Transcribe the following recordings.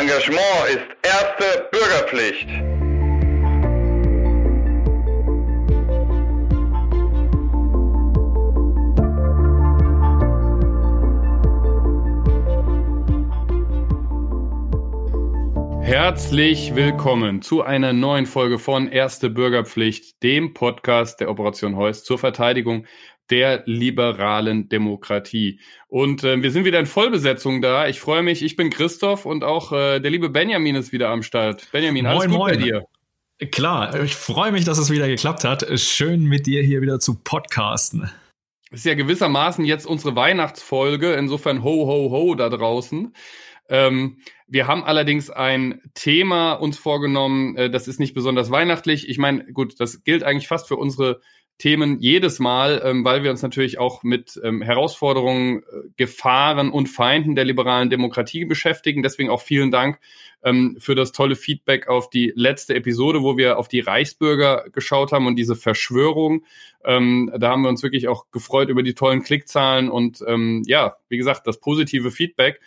Engagement ist erste Bürgerpflicht. Herzlich willkommen zu einer neuen Folge von Erste Bürgerpflicht, dem Podcast der Operation Heuss zur Verteidigung der liberalen Demokratie. Und äh, wir sind wieder in Vollbesetzung da. Ich freue mich, ich bin Christoph und auch äh, der liebe Benjamin ist wieder am Start. Benjamin, alles moin, gut moin. bei dir? Klar, ich freue mich, dass es wieder geklappt hat. Schön mit dir hier wieder zu podcasten. Ist ja gewissermaßen jetzt unsere Weihnachtsfolge, insofern ho, ho, ho da draußen. Ähm, wir haben allerdings ein Thema uns vorgenommen, äh, das ist nicht besonders weihnachtlich. Ich meine, gut, das gilt eigentlich fast für unsere Themen jedes Mal, ähm, weil wir uns natürlich auch mit ähm, Herausforderungen, äh, Gefahren und Feinden der liberalen Demokratie beschäftigen. Deswegen auch vielen Dank ähm, für das tolle Feedback auf die letzte Episode, wo wir auf die Reichsbürger geschaut haben und diese Verschwörung. Ähm, da haben wir uns wirklich auch gefreut über die tollen Klickzahlen und ähm, ja, wie gesagt, das positive Feedback.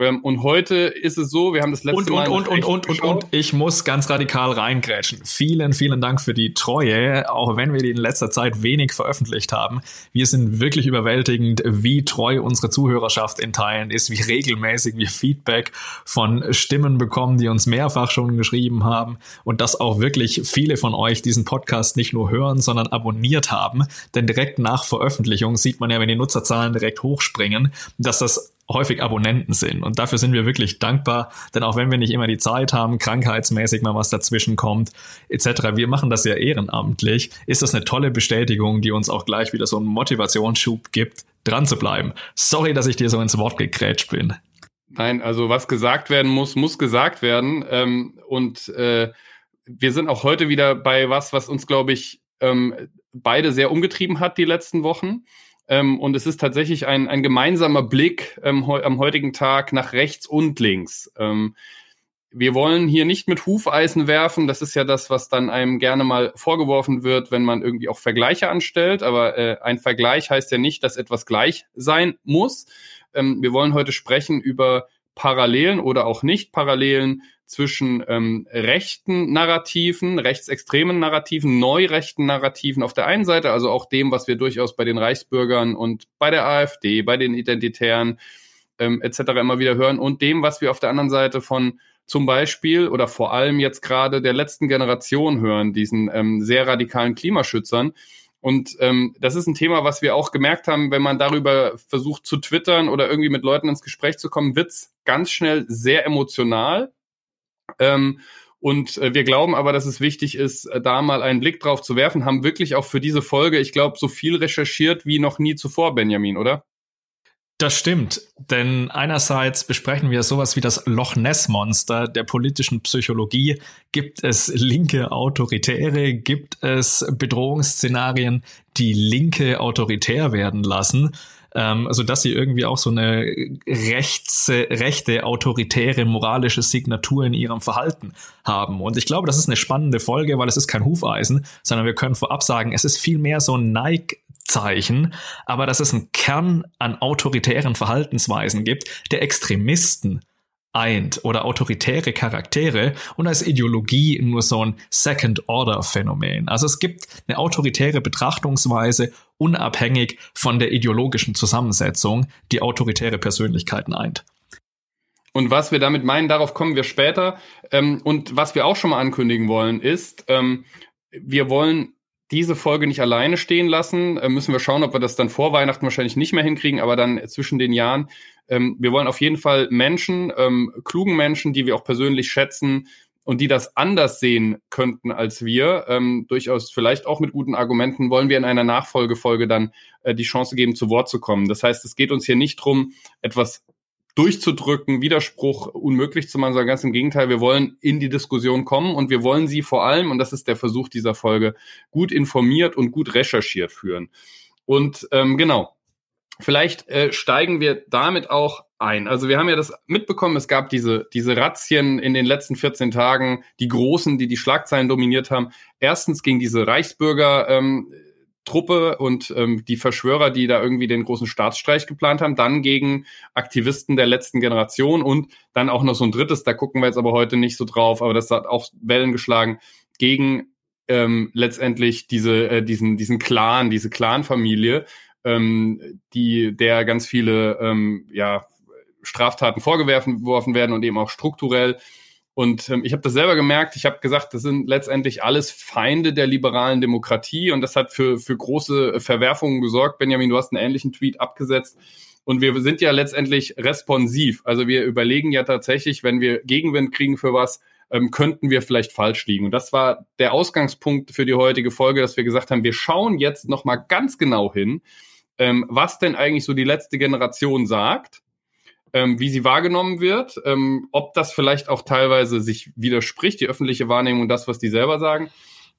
Ähm, und heute ist es so, wir haben das letzte und, Mal. Und, und, und, und, und, ich muss ganz radikal reingrätschen. Vielen, vielen Dank für die Treue, auch wenn wir die in letzter Zeit wenig veröffentlicht haben. Wir sind wirklich überwältigend, wie treu unsere Zuhörerschaft in Teilen ist, wie regelmäßig wir Feedback von Stimmen bekommen, die uns mehrfach schon geschrieben haben und dass auch wirklich viele von euch diesen Podcast nicht nur hören, sondern abonniert haben. Denn direkt nach Veröffentlichung sieht man ja, wenn die Nutzerzahlen direkt hochspringen, dass das häufig Abonnenten sind. Und dafür sind wir wirklich dankbar, denn auch wenn wir nicht immer die Zeit haben, krankheitsmäßig mal was dazwischen kommt, etc., wir machen das ja ehrenamtlich, ist das eine tolle Bestätigung, die uns auch gleich wieder so einen Motivationsschub gibt, dran zu bleiben. Sorry, dass ich dir so ins Wort gegrätscht bin. Nein, also was gesagt werden muss, muss gesagt werden. Ähm, und äh, wir sind auch heute wieder bei was, was uns, glaube ich, ähm, beide sehr umgetrieben hat die letzten Wochen. Ähm, und es ist tatsächlich ein, ein gemeinsamer Blick ähm, am heutigen Tag nach rechts und links. Ähm, wir wollen hier nicht mit Hufeisen werfen. Das ist ja das, was dann einem gerne mal vorgeworfen wird, wenn man irgendwie auch Vergleiche anstellt. Aber äh, ein Vergleich heißt ja nicht, dass etwas gleich sein muss. Ähm, wir wollen heute sprechen über Parallelen oder auch nicht Parallelen zwischen ähm, rechten Narrativen, rechtsextremen Narrativen, neurechten Narrativen auf der einen Seite, also auch dem, was wir durchaus bei den Reichsbürgern und bei der AfD, bei den Identitären ähm, etc. immer wieder hören, und dem, was wir auf der anderen Seite von zum Beispiel oder vor allem jetzt gerade der letzten Generation hören, diesen ähm, sehr radikalen Klimaschützern. Und ähm, das ist ein Thema, was wir auch gemerkt haben, wenn man darüber versucht zu twittern oder irgendwie mit Leuten ins Gespräch zu kommen, wird's ganz schnell sehr emotional ähm, und äh, wir glauben aber, dass es wichtig ist, äh, da mal einen Blick drauf zu werfen, haben wirklich auch für diese Folge, ich glaube, so viel recherchiert wie noch nie zuvor, Benjamin, oder? Das stimmt, denn einerseits besprechen wir sowas wie das Loch Ness Monster der politischen Psychologie. Gibt es linke Autoritäre? Gibt es Bedrohungsszenarien, die Linke autoritär werden lassen? Ähm, also dass sie irgendwie auch so eine rechts, rechte, autoritäre, moralische Signatur in ihrem Verhalten haben. Und ich glaube, das ist eine spannende Folge, weil es ist kein Hufeisen, sondern wir können vorab sagen, es ist vielmehr so ein Nike Zeichen, aber dass es einen Kern an autoritären Verhaltensweisen gibt, der Extremisten eint oder autoritäre Charaktere und als Ideologie nur so ein Second-Order-Phänomen. Also es gibt eine autoritäre Betrachtungsweise unabhängig von der ideologischen Zusammensetzung, die autoritäre Persönlichkeiten eint. Und was wir damit meinen, darauf kommen wir später. Ähm, und was wir auch schon mal ankündigen wollen, ist, ähm, wir wollen diese Folge nicht alleine stehen lassen. Äh, müssen wir schauen, ob wir das dann vor Weihnachten wahrscheinlich nicht mehr hinkriegen, aber dann zwischen den Jahren. Ähm, wir wollen auf jeden Fall Menschen, ähm, klugen Menschen, die wir auch persönlich schätzen und die das anders sehen könnten als wir, ähm, durchaus vielleicht auch mit guten Argumenten, wollen wir in einer Nachfolgefolge dann äh, die Chance geben, zu Wort zu kommen. Das heißt, es geht uns hier nicht drum, etwas durchzudrücken, Widerspruch unmöglich zu machen, sondern ganz im Gegenteil, wir wollen in die Diskussion kommen und wir wollen sie vor allem, und das ist der Versuch dieser Folge, gut informiert und gut recherchiert führen. Und ähm, genau, vielleicht äh, steigen wir damit auch ein. Also wir haben ja das mitbekommen, es gab diese, diese Razzien in den letzten 14 Tagen, die großen, die die Schlagzeilen dominiert haben. Erstens gegen diese Reichsbürger. Ähm, Truppe und ähm, die Verschwörer, die da irgendwie den großen Staatsstreich geplant haben, dann gegen Aktivisten der letzten Generation und dann auch noch so ein drittes, da gucken wir jetzt aber heute nicht so drauf, aber das hat auch Wellen geschlagen, gegen ähm, letztendlich diese, äh, diesen, diesen Clan, diese Clanfamilie, ähm, die der ganz viele ähm, ja, Straftaten vorgeworfen werden und eben auch strukturell. Und ähm, ich habe das selber gemerkt. Ich habe gesagt, das sind letztendlich alles Feinde der liberalen Demokratie und das hat für, für große Verwerfungen gesorgt. Benjamin, du hast einen ähnlichen Tweet abgesetzt. Und wir sind ja letztendlich responsiv. Also wir überlegen ja tatsächlich, wenn wir Gegenwind kriegen für was, ähm, könnten wir vielleicht falsch liegen. Und das war der Ausgangspunkt für die heutige Folge, dass wir gesagt haben, wir schauen jetzt nochmal ganz genau hin, ähm, was denn eigentlich so die letzte Generation sagt ähm, wie sie wahrgenommen wird, ähm, ob das vielleicht auch teilweise sich widerspricht, die öffentliche Wahrnehmung und das, was die selber sagen.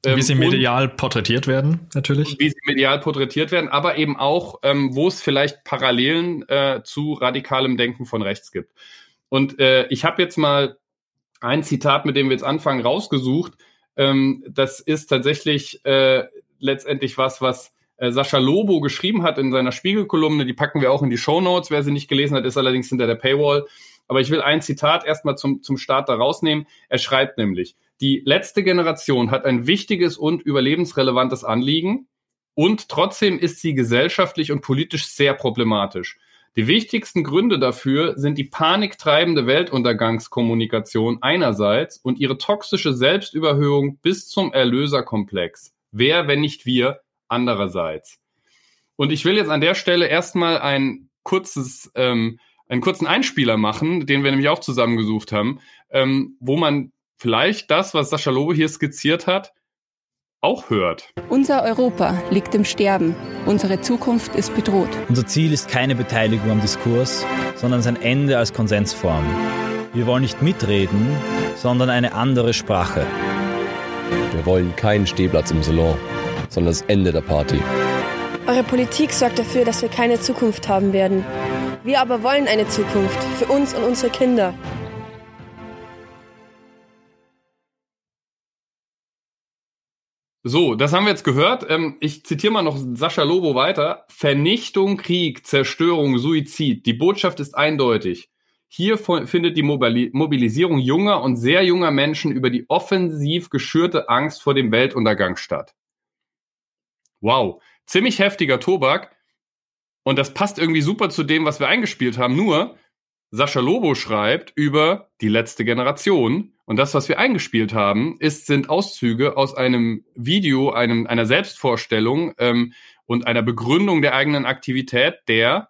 Ähm, wie sie medial porträtiert werden, natürlich. Wie sie medial porträtiert werden, aber eben auch, ähm, wo es vielleicht Parallelen äh, zu radikalem Denken von rechts gibt. Und äh, ich habe jetzt mal ein Zitat, mit dem wir jetzt anfangen, rausgesucht. Ähm, das ist tatsächlich äh, letztendlich was, was äh, Sascha Lobo geschrieben hat in seiner Spiegelkolumne. Die packen wir auch in die Show Notes. Wer sie nicht gelesen hat, ist allerdings hinter der Paywall. Aber ich will ein Zitat erstmal zum, zum Start da rausnehmen. Er schreibt nämlich, die letzte Generation hat ein wichtiges und überlebensrelevantes Anliegen und trotzdem ist sie gesellschaftlich und politisch sehr problematisch. Die wichtigsten Gründe dafür sind die paniktreibende Weltuntergangskommunikation einerseits und ihre toxische Selbstüberhöhung bis zum Erlöserkomplex. Wer, wenn nicht wir, andererseits. Und ich will jetzt an der Stelle erstmal ein kurzes, ähm, einen kurzen Einspieler machen, den wir nämlich auch zusammengesucht haben, ähm, wo man vielleicht das, was Sascha Lobe hier skizziert hat, auch hört. Unser Europa liegt im Sterben. Unsere Zukunft ist bedroht. Unser Ziel ist keine Beteiligung am Diskurs, sondern sein Ende als Konsensform. Wir wollen nicht mitreden, sondern eine andere Sprache. Wir wollen keinen Stehplatz im Salon sondern das Ende der Party. Eure Politik sorgt dafür, dass wir keine Zukunft haben werden. Wir aber wollen eine Zukunft für uns und unsere Kinder. So, das haben wir jetzt gehört. Ähm, ich zitiere mal noch Sascha Lobo weiter. Vernichtung, Krieg, Zerstörung, Suizid. Die Botschaft ist eindeutig. Hier findet die Mobilisierung junger und sehr junger Menschen über die offensiv geschürte Angst vor dem Weltuntergang statt. Wow, ziemlich heftiger Tobak. Und das passt irgendwie super zu dem, was wir eingespielt haben. Nur, Sascha Lobo schreibt über die letzte Generation. Und das, was wir eingespielt haben, ist, sind Auszüge aus einem Video, einem, einer Selbstvorstellung ähm, und einer Begründung der eigenen Aktivität der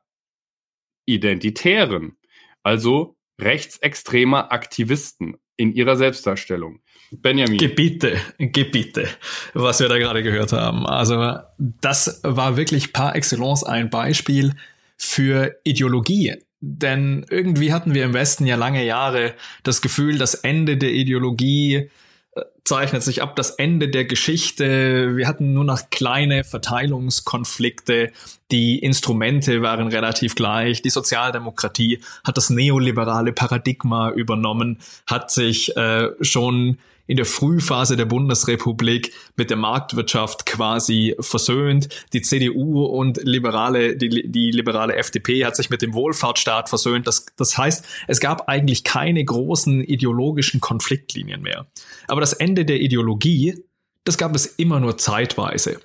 Identitären, also rechtsextremer Aktivisten in ihrer Selbstdarstellung. Benjamin. Gebiete, Gebiete, was wir da gerade gehört haben. Also das war wirklich par excellence ein Beispiel für Ideologie. Denn irgendwie hatten wir im Westen ja lange Jahre das Gefühl, das Ende der Ideologie zeichnet sich ab das Ende der Geschichte. Wir hatten nur noch kleine Verteilungskonflikte. Die Instrumente waren relativ gleich. Die Sozialdemokratie hat das neoliberale Paradigma übernommen, hat sich äh, schon in der Frühphase der Bundesrepublik mit der Marktwirtschaft quasi versöhnt. Die CDU und liberale, die, die liberale FDP hat sich mit dem Wohlfahrtsstaat versöhnt. Das, das heißt, es gab eigentlich keine großen ideologischen Konfliktlinien mehr. Aber das Ende der Ideologie, das gab es immer nur zeitweise.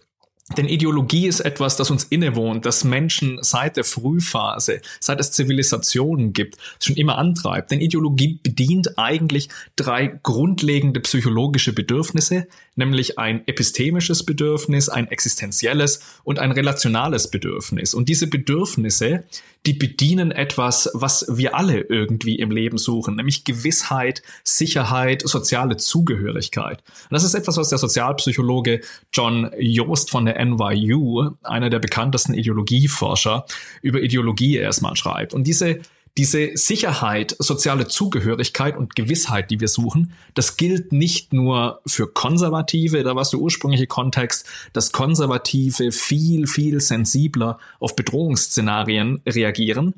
Denn Ideologie ist etwas, das uns innewohnt, das Menschen seit der Frühphase, seit es Zivilisationen gibt, schon immer antreibt. Denn Ideologie bedient eigentlich drei grundlegende psychologische Bedürfnisse, nämlich ein epistemisches Bedürfnis, ein existenzielles und ein relationales Bedürfnis. Und diese Bedürfnisse, die bedienen etwas, was wir alle irgendwie im Leben suchen, nämlich Gewissheit, Sicherheit, soziale Zugehörigkeit. Und das ist etwas, was der Sozialpsychologe John Joost von der NYU, einer der bekanntesten Ideologieforscher, über Ideologie erstmal schreibt. Und diese diese Sicherheit, soziale Zugehörigkeit und Gewissheit, die wir suchen, das gilt nicht nur für Konservative, da war es der ursprüngliche Kontext, dass Konservative viel, viel sensibler auf Bedrohungsszenarien reagieren.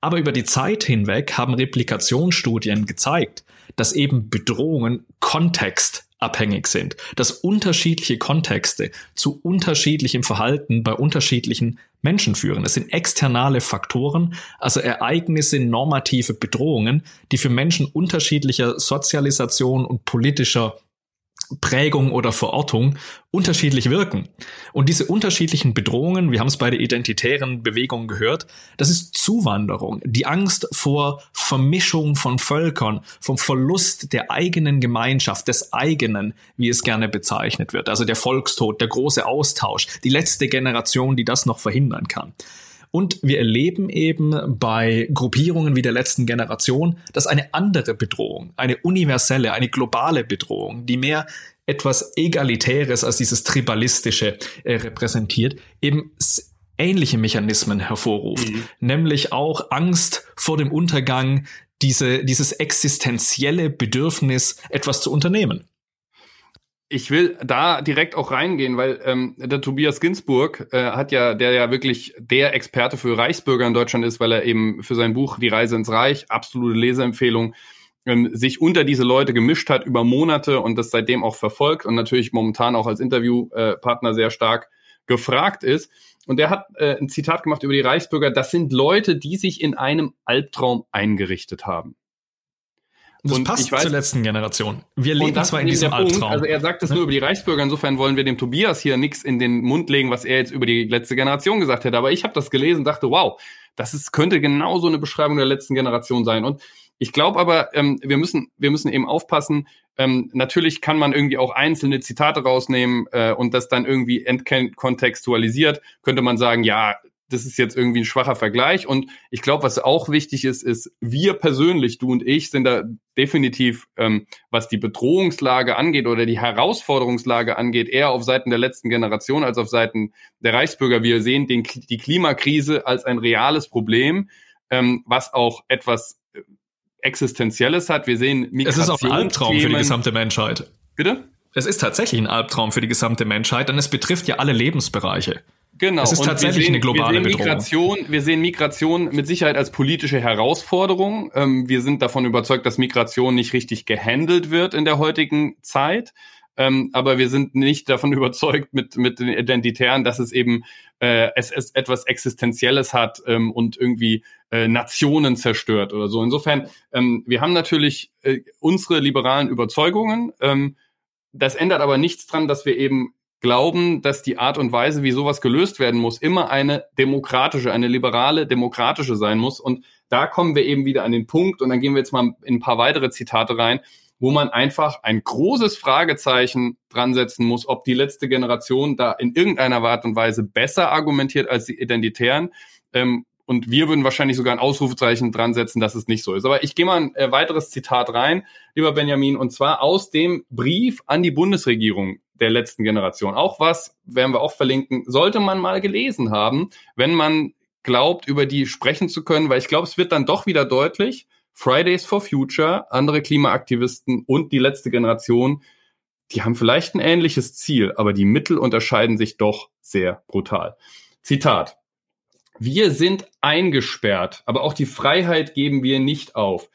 Aber über die Zeit hinweg haben Replikationsstudien gezeigt, dass eben Bedrohungen Kontext abhängig sind, dass unterschiedliche Kontexte zu unterschiedlichem Verhalten bei unterschiedlichen Menschen führen. Es sind externe Faktoren, also Ereignisse, normative Bedrohungen, die für Menschen unterschiedlicher Sozialisation und politischer Prägung oder Verortung unterschiedlich wirken. Und diese unterschiedlichen Bedrohungen, wir haben es bei der identitären Bewegung gehört, das ist Zuwanderung, die Angst vor Vermischung von Völkern, vom Verlust der eigenen Gemeinschaft, des eigenen, wie es gerne bezeichnet wird, also der Volkstod, der große Austausch, die letzte Generation, die das noch verhindern kann. Und wir erleben eben bei Gruppierungen wie der letzten Generation, dass eine andere Bedrohung, eine universelle, eine globale Bedrohung, die mehr etwas Egalitäres als dieses Tribalistische äh, repräsentiert, eben ähnliche Mechanismen hervorruft, mhm. nämlich auch Angst vor dem Untergang, diese, dieses existenzielle Bedürfnis, etwas zu unternehmen ich will da direkt auch reingehen, weil ähm, der Tobias Ginsburg äh, hat ja, der ja wirklich der Experte für Reichsbürger in Deutschland ist, weil er eben für sein Buch Die Reise ins Reich, absolute Leseempfehlung, ähm, sich unter diese Leute gemischt hat über Monate und das seitdem auch verfolgt und natürlich momentan auch als Interviewpartner sehr stark gefragt ist. Und der hat äh, ein Zitat gemacht über die Reichsbürger, das sind Leute, die sich in einem Albtraum eingerichtet haben. Das und passt weiß, zur letzten Generation. Wir leben zwar in diesem Albtraum. Also er sagt das ja. nur über die Reichsbürger. Insofern wollen wir dem Tobias hier nichts in den Mund legen, was er jetzt über die letzte Generation gesagt hätte. Aber ich habe das gelesen, dachte, wow, das ist, könnte genau so eine Beschreibung der letzten Generation sein. Und ich glaube aber, ähm, wir müssen, wir müssen eben aufpassen. Ähm, natürlich kann man irgendwie auch einzelne Zitate rausnehmen äh, und das dann irgendwie entkontextualisiert. Könnte man sagen, ja, das ist jetzt irgendwie ein schwacher Vergleich. Und ich glaube, was auch wichtig ist, ist, wir persönlich, du und ich, sind da definitiv, ähm, was die Bedrohungslage angeht oder die Herausforderungslage angeht, eher auf Seiten der letzten Generation als auf Seiten der Reichsbürger. Wir sehen den, die Klimakrise als ein reales Problem, ähm, was auch etwas äh, Existenzielles hat. Wir sehen Migration. Es ist auch ein Albtraum für die gesamte Menschheit. Bitte? Es ist tatsächlich ein Albtraum für die gesamte Menschheit, denn es betrifft ja alle Lebensbereiche. Genau. Es ist tatsächlich sehen, eine globale wir sehen Migration, Bedrohung. Wir sehen Migration mit Sicherheit als politische Herausforderung. Ähm, wir sind davon überzeugt, dass Migration nicht richtig gehandelt wird in der heutigen Zeit. Ähm, aber wir sind nicht davon überzeugt mit, mit den Identitären, dass es eben äh, es, es etwas Existenzielles hat ähm, und irgendwie äh, Nationen zerstört oder so. Insofern, ähm, wir haben natürlich äh, unsere liberalen Überzeugungen. Ähm, das ändert aber nichts dran, dass wir eben glauben, dass die Art und Weise, wie sowas gelöst werden muss, immer eine demokratische, eine liberale, demokratische sein muss. Und da kommen wir eben wieder an den Punkt, und dann gehen wir jetzt mal in ein paar weitere Zitate rein, wo man einfach ein großes Fragezeichen dran setzen muss, ob die letzte Generation da in irgendeiner Art und Weise besser argumentiert als die Identitären. Ähm, und wir würden wahrscheinlich sogar ein Ausrufezeichen dran setzen, dass es nicht so ist. Aber ich gehe mal ein äh, weiteres Zitat rein, lieber Benjamin, und zwar aus dem Brief an die Bundesregierung der letzten Generation. Auch was, werden wir auch verlinken, sollte man mal gelesen haben, wenn man glaubt, über die sprechen zu können, weil ich glaube, es wird dann doch wieder deutlich, Fridays for Future, andere Klimaaktivisten und die letzte Generation, die haben vielleicht ein ähnliches Ziel, aber die Mittel unterscheiden sich doch sehr brutal. Zitat. Wir sind eingesperrt, aber auch die Freiheit geben wir nicht auf.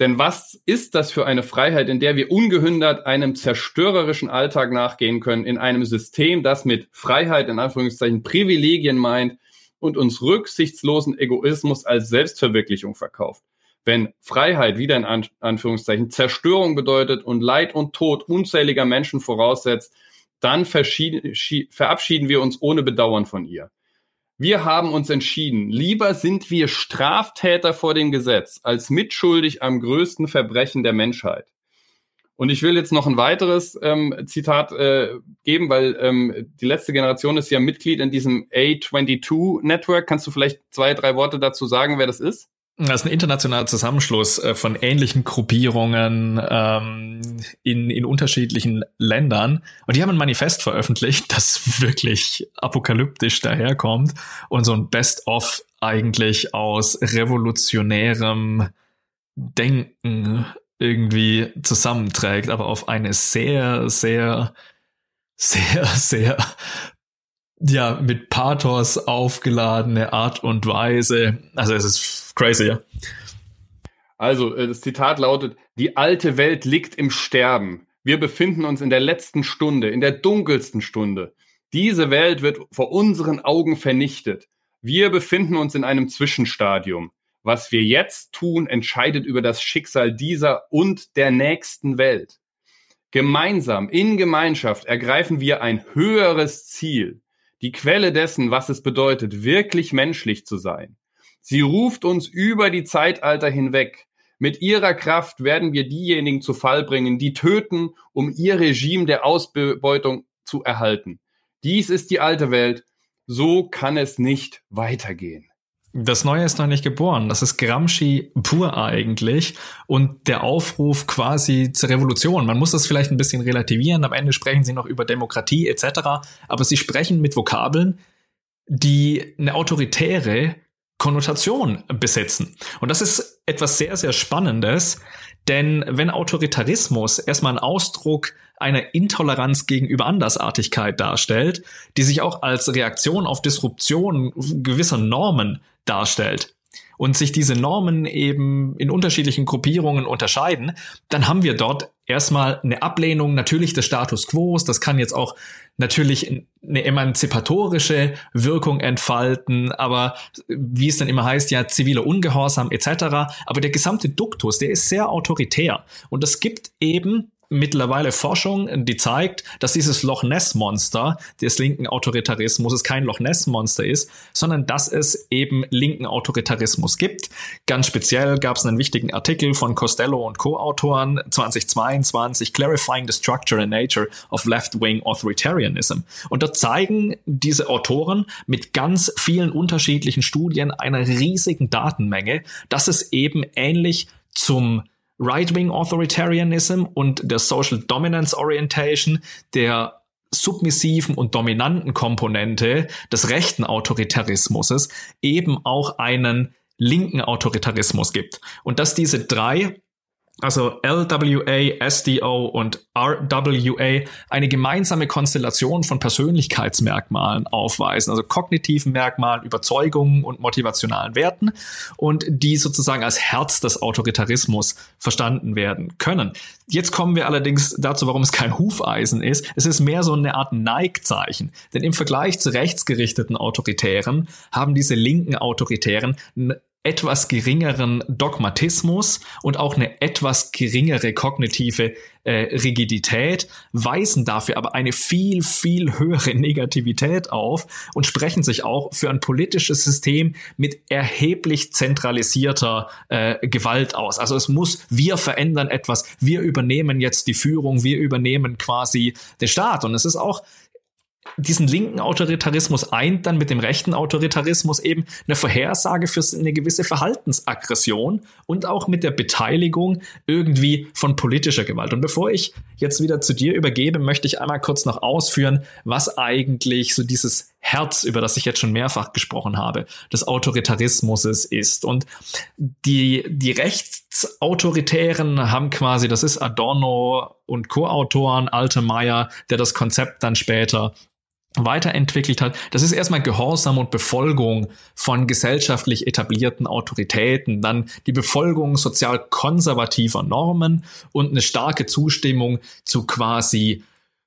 Denn was ist das für eine Freiheit, in der wir ungehindert einem zerstörerischen Alltag nachgehen können, in einem System, das mit Freiheit in Anführungszeichen Privilegien meint und uns rücksichtslosen Egoismus als Selbstverwirklichung verkauft? Wenn Freiheit wieder in Anführungszeichen Zerstörung bedeutet und Leid und Tod unzähliger Menschen voraussetzt, dann verabschieden wir uns ohne Bedauern von ihr. Wir haben uns entschieden, lieber sind wir Straftäter vor dem Gesetz als mitschuldig am größten Verbrechen der Menschheit. Und ich will jetzt noch ein weiteres ähm, Zitat äh, geben, weil ähm, die letzte Generation ist ja Mitglied in diesem A22-Network. Kannst du vielleicht zwei, drei Worte dazu sagen, wer das ist? Das ist ein internationaler Zusammenschluss äh, von ähnlichen Gruppierungen ähm, in, in unterschiedlichen Ländern. Und die haben ein Manifest veröffentlicht, das wirklich apokalyptisch daherkommt und so ein Best-of eigentlich aus revolutionärem Denken irgendwie zusammenträgt, aber auf eine sehr, sehr, sehr, sehr ja, mit Pathos aufgeladene Art und Weise. Also es ist crazy, ja. Also, äh, das Zitat lautet, die alte Welt liegt im Sterben. Wir befinden uns in der letzten Stunde, in der dunkelsten Stunde. Diese Welt wird vor unseren Augen vernichtet. Wir befinden uns in einem Zwischenstadium. Was wir jetzt tun, entscheidet über das Schicksal dieser und der nächsten Welt. Gemeinsam, in Gemeinschaft ergreifen wir ein höheres Ziel, die Quelle dessen, was es bedeutet, wirklich menschlich zu sein. Sie ruft uns über die Zeitalter hinweg. Mit ihrer Kraft werden wir diejenigen zu Fall bringen, die töten, um ihr Regime der Ausbeutung zu erhalten. Dies ist die alte Welt. So kann es nicht weitergehen. Das Neue ist noch nicht geboren. Das ist Gramsci pur eigentlich und der Aufruf quasi zur Revolution. Man muss das vielleicht ein bisschen relativieren. Am Ende sprechen sie noch über Demokratie etc. Aber sie sprechen mit Vokabeln, die eine autoritäre Konnotation besitzen. Und das ist etwas sehr, sehr Spannendes, denn wenn Autoritarismus erstmal ein Ausdruck einer Intoleranz gegenüber Andersartigkeit darstellt, die sich auch als Reaktion auf Disruption gewisser Normen darstellt und sich diese Normen eben in unterschiedlichen Gruppierungen unterscheiden, dann haben wir dort erstmal eine Ablehnung natürlich des Status quo. Das kann jetzt auch natürlich eine emanzipatorische Wirkung entfalten, aber wie es dann immer heißt, ja, ziviler Ungehorsam etc. Aber der gesamte Duktus, der ist sehr autoritär. Und es gibt eben mittlerweile Forschung, die zeigt, dass dieses Loch Ness Monster des linken Autoritarismus kein Loch Ness Monster ist, sondern dass es eben linken Autoritarismus gibt. Ganz speziell gab es einen wichtigen Artikel von Costello und Co-Autoren 2022 Clarifying the Structure and Nature of Left-Wing Authoritarianism. Und dort zeigen diese Autoren mit ganz vielen unterschiedlichen Studien einer riesigen Datenmenge, dass es eben ähnlich zum Right-Wing Authoritarianism und der Social Dominance Orientation, der submissiven und dominanten Komponente des rechten Autoritarismus eben auch einen linken Autoritarismus gibt. Und dass diese drei also LWA, SDO und RWA, eine gemeinsame Konstellation von Persönlichkeitsmerkmalen aufweisen, also kognitiven Merkmalen, Überzeugungen und motivationalen Werten und die sozusagen als Herz des Autoritarismus verstanden werden können. Jetzt kommen wir allerdings dazu, warum es kein Hufeisen ist. Es ist mehr so eine Art Neigzeichen. Denn im Vergleich zu rechtsgerichteten Autoritären haben diese linken Autoritären etwas geringeren Dogmatismus und auch eine etwas geringere kognitive äh, Rigidität, weisen dafür aber eine viel, viel höhere Negativität auf und sprechen sich auch für ein politisches System mit erheblich zentralisierter äh, Gewalt aus. Also es muss, wir verändern etwas, wir übernehmen jetzt die Führung, wir übernehmen quasi den Staat. Und es ist auch diesen linken Autoritarismus eint dann mit dem rechten Autoritarismus eben eine Vorhersage für eine gewisse Verhaltensaggression und auch mit der Beteiligung irgendwie von politischer Gewalt. Und bevor ich jetzt wieder zu dir übergebe, möchte ich einmal kurz noch ausführen, was eigentlich so dieses Herz, über das ich jetzt schon mehrfach gesprochen habe, des Autoritarismus ist. Und die, die Rechtsautoritären haben quasi, das ist Adorno und Co-Autoren, Altemeyer, der das Konzept dann später weiterentwickelt hat. Das ist erstmal Gehorsam und Befolgung von gesellschaftlich etablierten Autoritäten, dann die Befolgung sozial konservativer Normen und eine starke Zustimmung zu quasi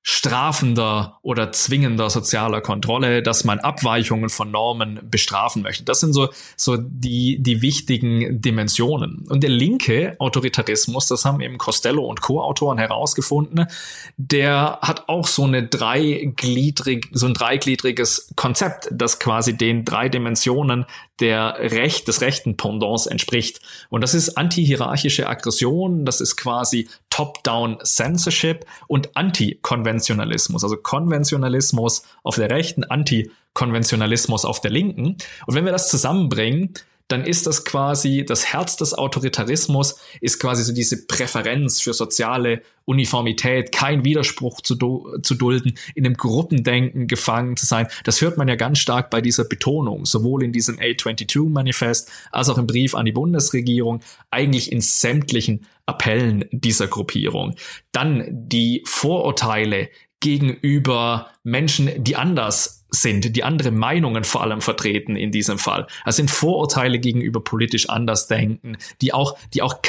strafender oder zwingender sozialer Kontrolle, dass man Abweichungen von Normen bestrafen möchte. Das sind so, so die, die wichtigen Dimensionen. Und der linke Autoritarismus, das haben eben Costello und Co-Autoren herausgefunden, der hat auch so eine dreigliedrig, so ein dreigliedriges Konzept, das quasi den drei Dimensionen der Recht, des rechten Pendants entspricht. Und das ist antihierarchische Aggression, das ist quasi Top-Down Censorship und Antikonventionalismus. Also Konventionalismus auf der rechten, Antikonventionalismus auf der linken. Und wenn wir das zusammenbringen, dann ist das quasi das Herz des Autoritarismus, ist quasi so diese Präferenz für soziale Uniformität, kein Widerspruch zu, zu dulden, in einem Gruppendenken gefangen zu sein. Das hört man ja ganz stark bei dieser Betonung, sowohl in diesem A22-Manifest als auch im Brief an die Bundesregierung, eigentlich in sämtlichen Appellen dieser Gruppierung. Dann die Vorurteile gegenüber Menschen, die anders sind, die andere Meinungen vor allem vertreten in diesem Fall. Es sind Vorurteile gegenüber politisch Andersdenken, die auch, die auch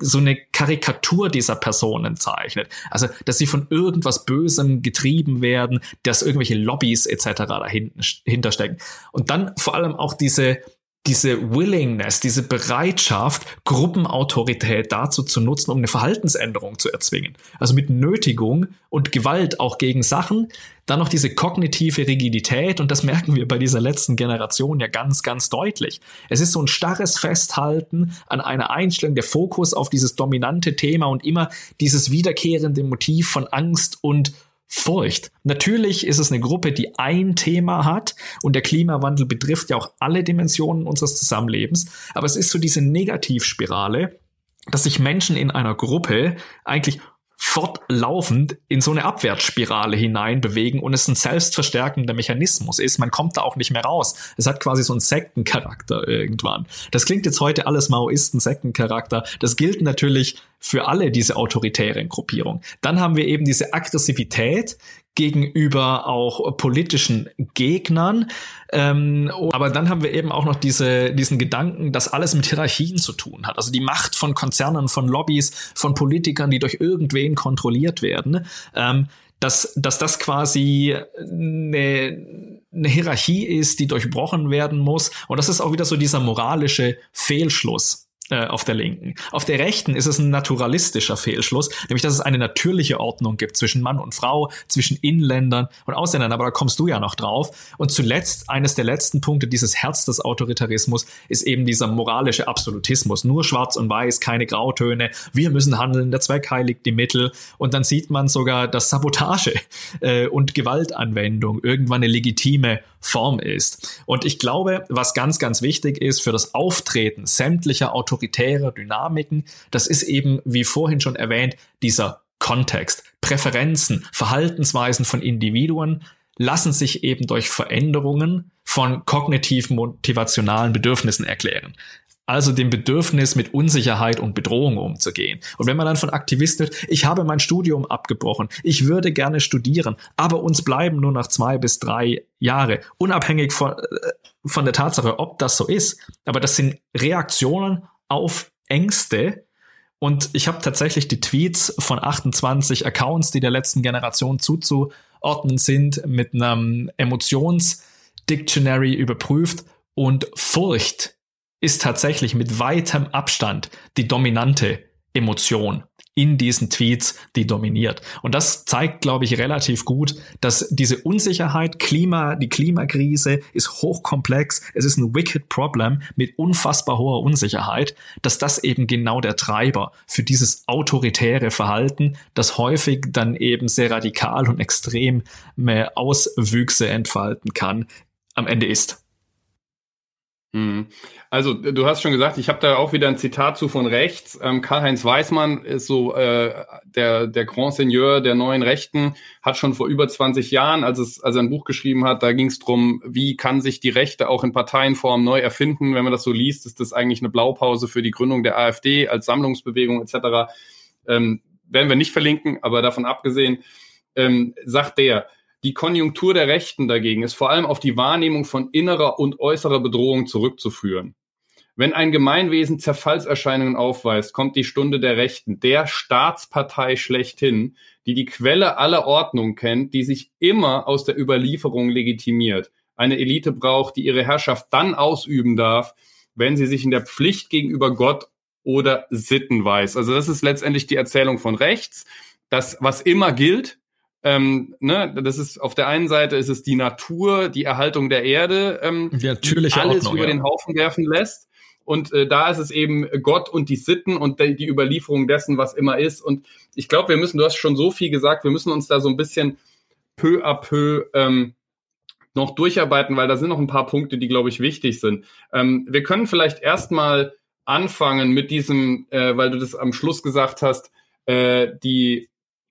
so eine Karikatur dieser Personen zeichnet. Also, dass sie von irgendwas Bösem getrieben werden, dass irgendwelche Lobbys etc. dahinter stecken. Und dann vor allem auch diese, diese Willingness, diese Bereitschaft, Gruppenautorität dazu zu nutzen, um eine Verhaltensänderung zu erzwingen. Also mit Nötigung und Gewalt auch gegen Sachen. Dann noch diese kognitive Rigidität und das merken wir bei dieser letzten Generation ja ganz, ganz deutlich. Es ist so ein starres Festhalten an einer Einstellung, der Fokus auf dieses dominante Thema und immer dieses wiederkehrende Motiv von Angst und Furcht. Natürlich ist es eine Gruppe, die ein Thema hat und der Klimawandel betrifft ja auch alle Dimensionen unseres Zusammenlebens, aber es ist so diese Negativspirale, dass sich Menschen in einer Gruppe eigentlich fortlaufend in so eine Abwärtsspirale hinein bewegen und es ein selbstverstärkender Mechanismus ist. Man kommt da auch nicht mehr raus. Es hat quasi so einen Sektencharakter irgendwann. Das klingt jetzt heute alles Maoisten, Sektencharakter. Das gilt natürlich für alle diese autoritären Gruppierungen. Dann haben wir eben diese Aggressivität, gegenüber auch politischen Gegnern. Ähm, aber dann haben wir eben auch noch diese, diesen Gedanken, dass alles mit Hierarchien zu tun hat. Also die Macht von Konzernen, von Lobbys, von Politikern, die durch irgendwen kontrolliert werden. Ähm, dass, dass das quasi eine, eine Hierarchie ist, die durchbrochen werden muss. Und das ist auch wieder so dieser moralische Fehlschluss äh, auf der linken. Auf der rechten ist es ein naturalistischer Fehlschluss, nämlich dass es eine natürliche Ordnung gibt zwischen Mann und Frau, zwischen Inländern und Ausländern, aber da kommst du ja noch drauf. Und zuletzt, eines der letzten Punkte dieses Herz des Autoritarismus ist eben dieser moralische Absolutismus. Nur schwarz und weiß, keine Grautöne. Wir müssen handeln, der Zweck heiligt die Mittel. Und dann sieht man sogar, dass Sabotage äh, und Gewaltanwendung irgendwann eine legitime Form ist. Und ich glaube, was ganz, ganz wichtig ist für das Auftreten sämtlicher autoritärer Dynamiken, das ist eben, wie vorhin schon erwähnt, dieser Kontext. Präferenzen, Verhaltensweisen von Individuen lassen sich eben durch Veränderungen von kognitiv motivationalen Bedürfnissen erklären also dem Bedürfnis, mit Unsicherheit und Bedrohung umzugehen. Und wenn man dann von Aktivisten hört, ich habe mein Studium abgebrochen, ich würde gerne studieren, aber uns bleiben nur noch zwei bis drei Jahre, unabhängig von, äh, von der Tatsache, ob das so ist. Aber das sind Reaktionen auf Ängste, und ich habe tatsächlich die Tweets von 28 Accounts, die der letzten Generation zuzuordnen sind, mit einem Emotionsdictionary überprüft und Furcht ist tatsächlich mit weitem Abstand die dominante Emotion in diesen Tweets, die dominiert. Und das zeigt, glaube ich, relativ gut, dass diese Unsicherheit, Klima, die Klimakrise ist hochkomplex, es ist ein wicked Problem mit unfassbar hoher Unsicherheit, dass das eben genau der Treiber für dieses autoritäre Verhalten, das häufig dann eben sehr radikal und extrem mehr Auswüchse entfalten kann, am Ende ist. Mhm. Also du hast schon gesagt, ich habe da auch wieder ein Zitat zu von rechts. Ähm, Karl-Heinz Weismann ist so äh, der, der Grand Seigneur der neuen Rechten, hat schon vor über 20 Jahren, als, es, als er ein Buch geschrieben hat, da ging es drum, wie kann sich die Rechte auch in Parteienform neu erfinden. Wenn man das so liest, ist das eigentlich eine Blaupause für die Gründung der AfD als Sammlungsbewegung etc. Ähm, werden wir nicht verlinken, aber davon abgesehen, ähm, sagt der, die Konjunktur der Rechten dagegen ist vor allem auf die Wahrnehmung von innerer und äußerer Bedrohung zurückzuführen. Wenn ein Gemeinwesen Zerfallserscheinungen aufweist, kommt die Stunde der Rechten, der Staatspartei schlechthin, die die Quelle aller Ordnung kennt, die sich immer aus der Überlieferung legitimiert. Eine Elite braucht, die ihre Herrschaft dann ausüben darf, wenn sie sich in der Pflicht gegenüber Gott oder Sitten weiß. Also das ist letztendlich die Erzählung von rechts. Das, was immer gilt, ähm, ne, das ist auf der einen Seite ist es die Natur, die Erhaltung der Erde, ähm, die natürliche alles Ordnung, über ja. den Haufen werfen lässt. Und äh, da ist es eben Gott und die Sitten und die, die Überlieferung dessen, was immer ist. Und ich glaube, wir müssen, du hast schon so viel gesagt, wir müssen uns da so ein bisschen peu à peu ähm, noch durcharbeiten, weil da sind noch ein paar Punkte, die, glaube ich, wichtig sind. Ähm, wir können vielleicht erstmal anfangen mit diesem, äh, weil du das am Schluss gesagt hast, äh, die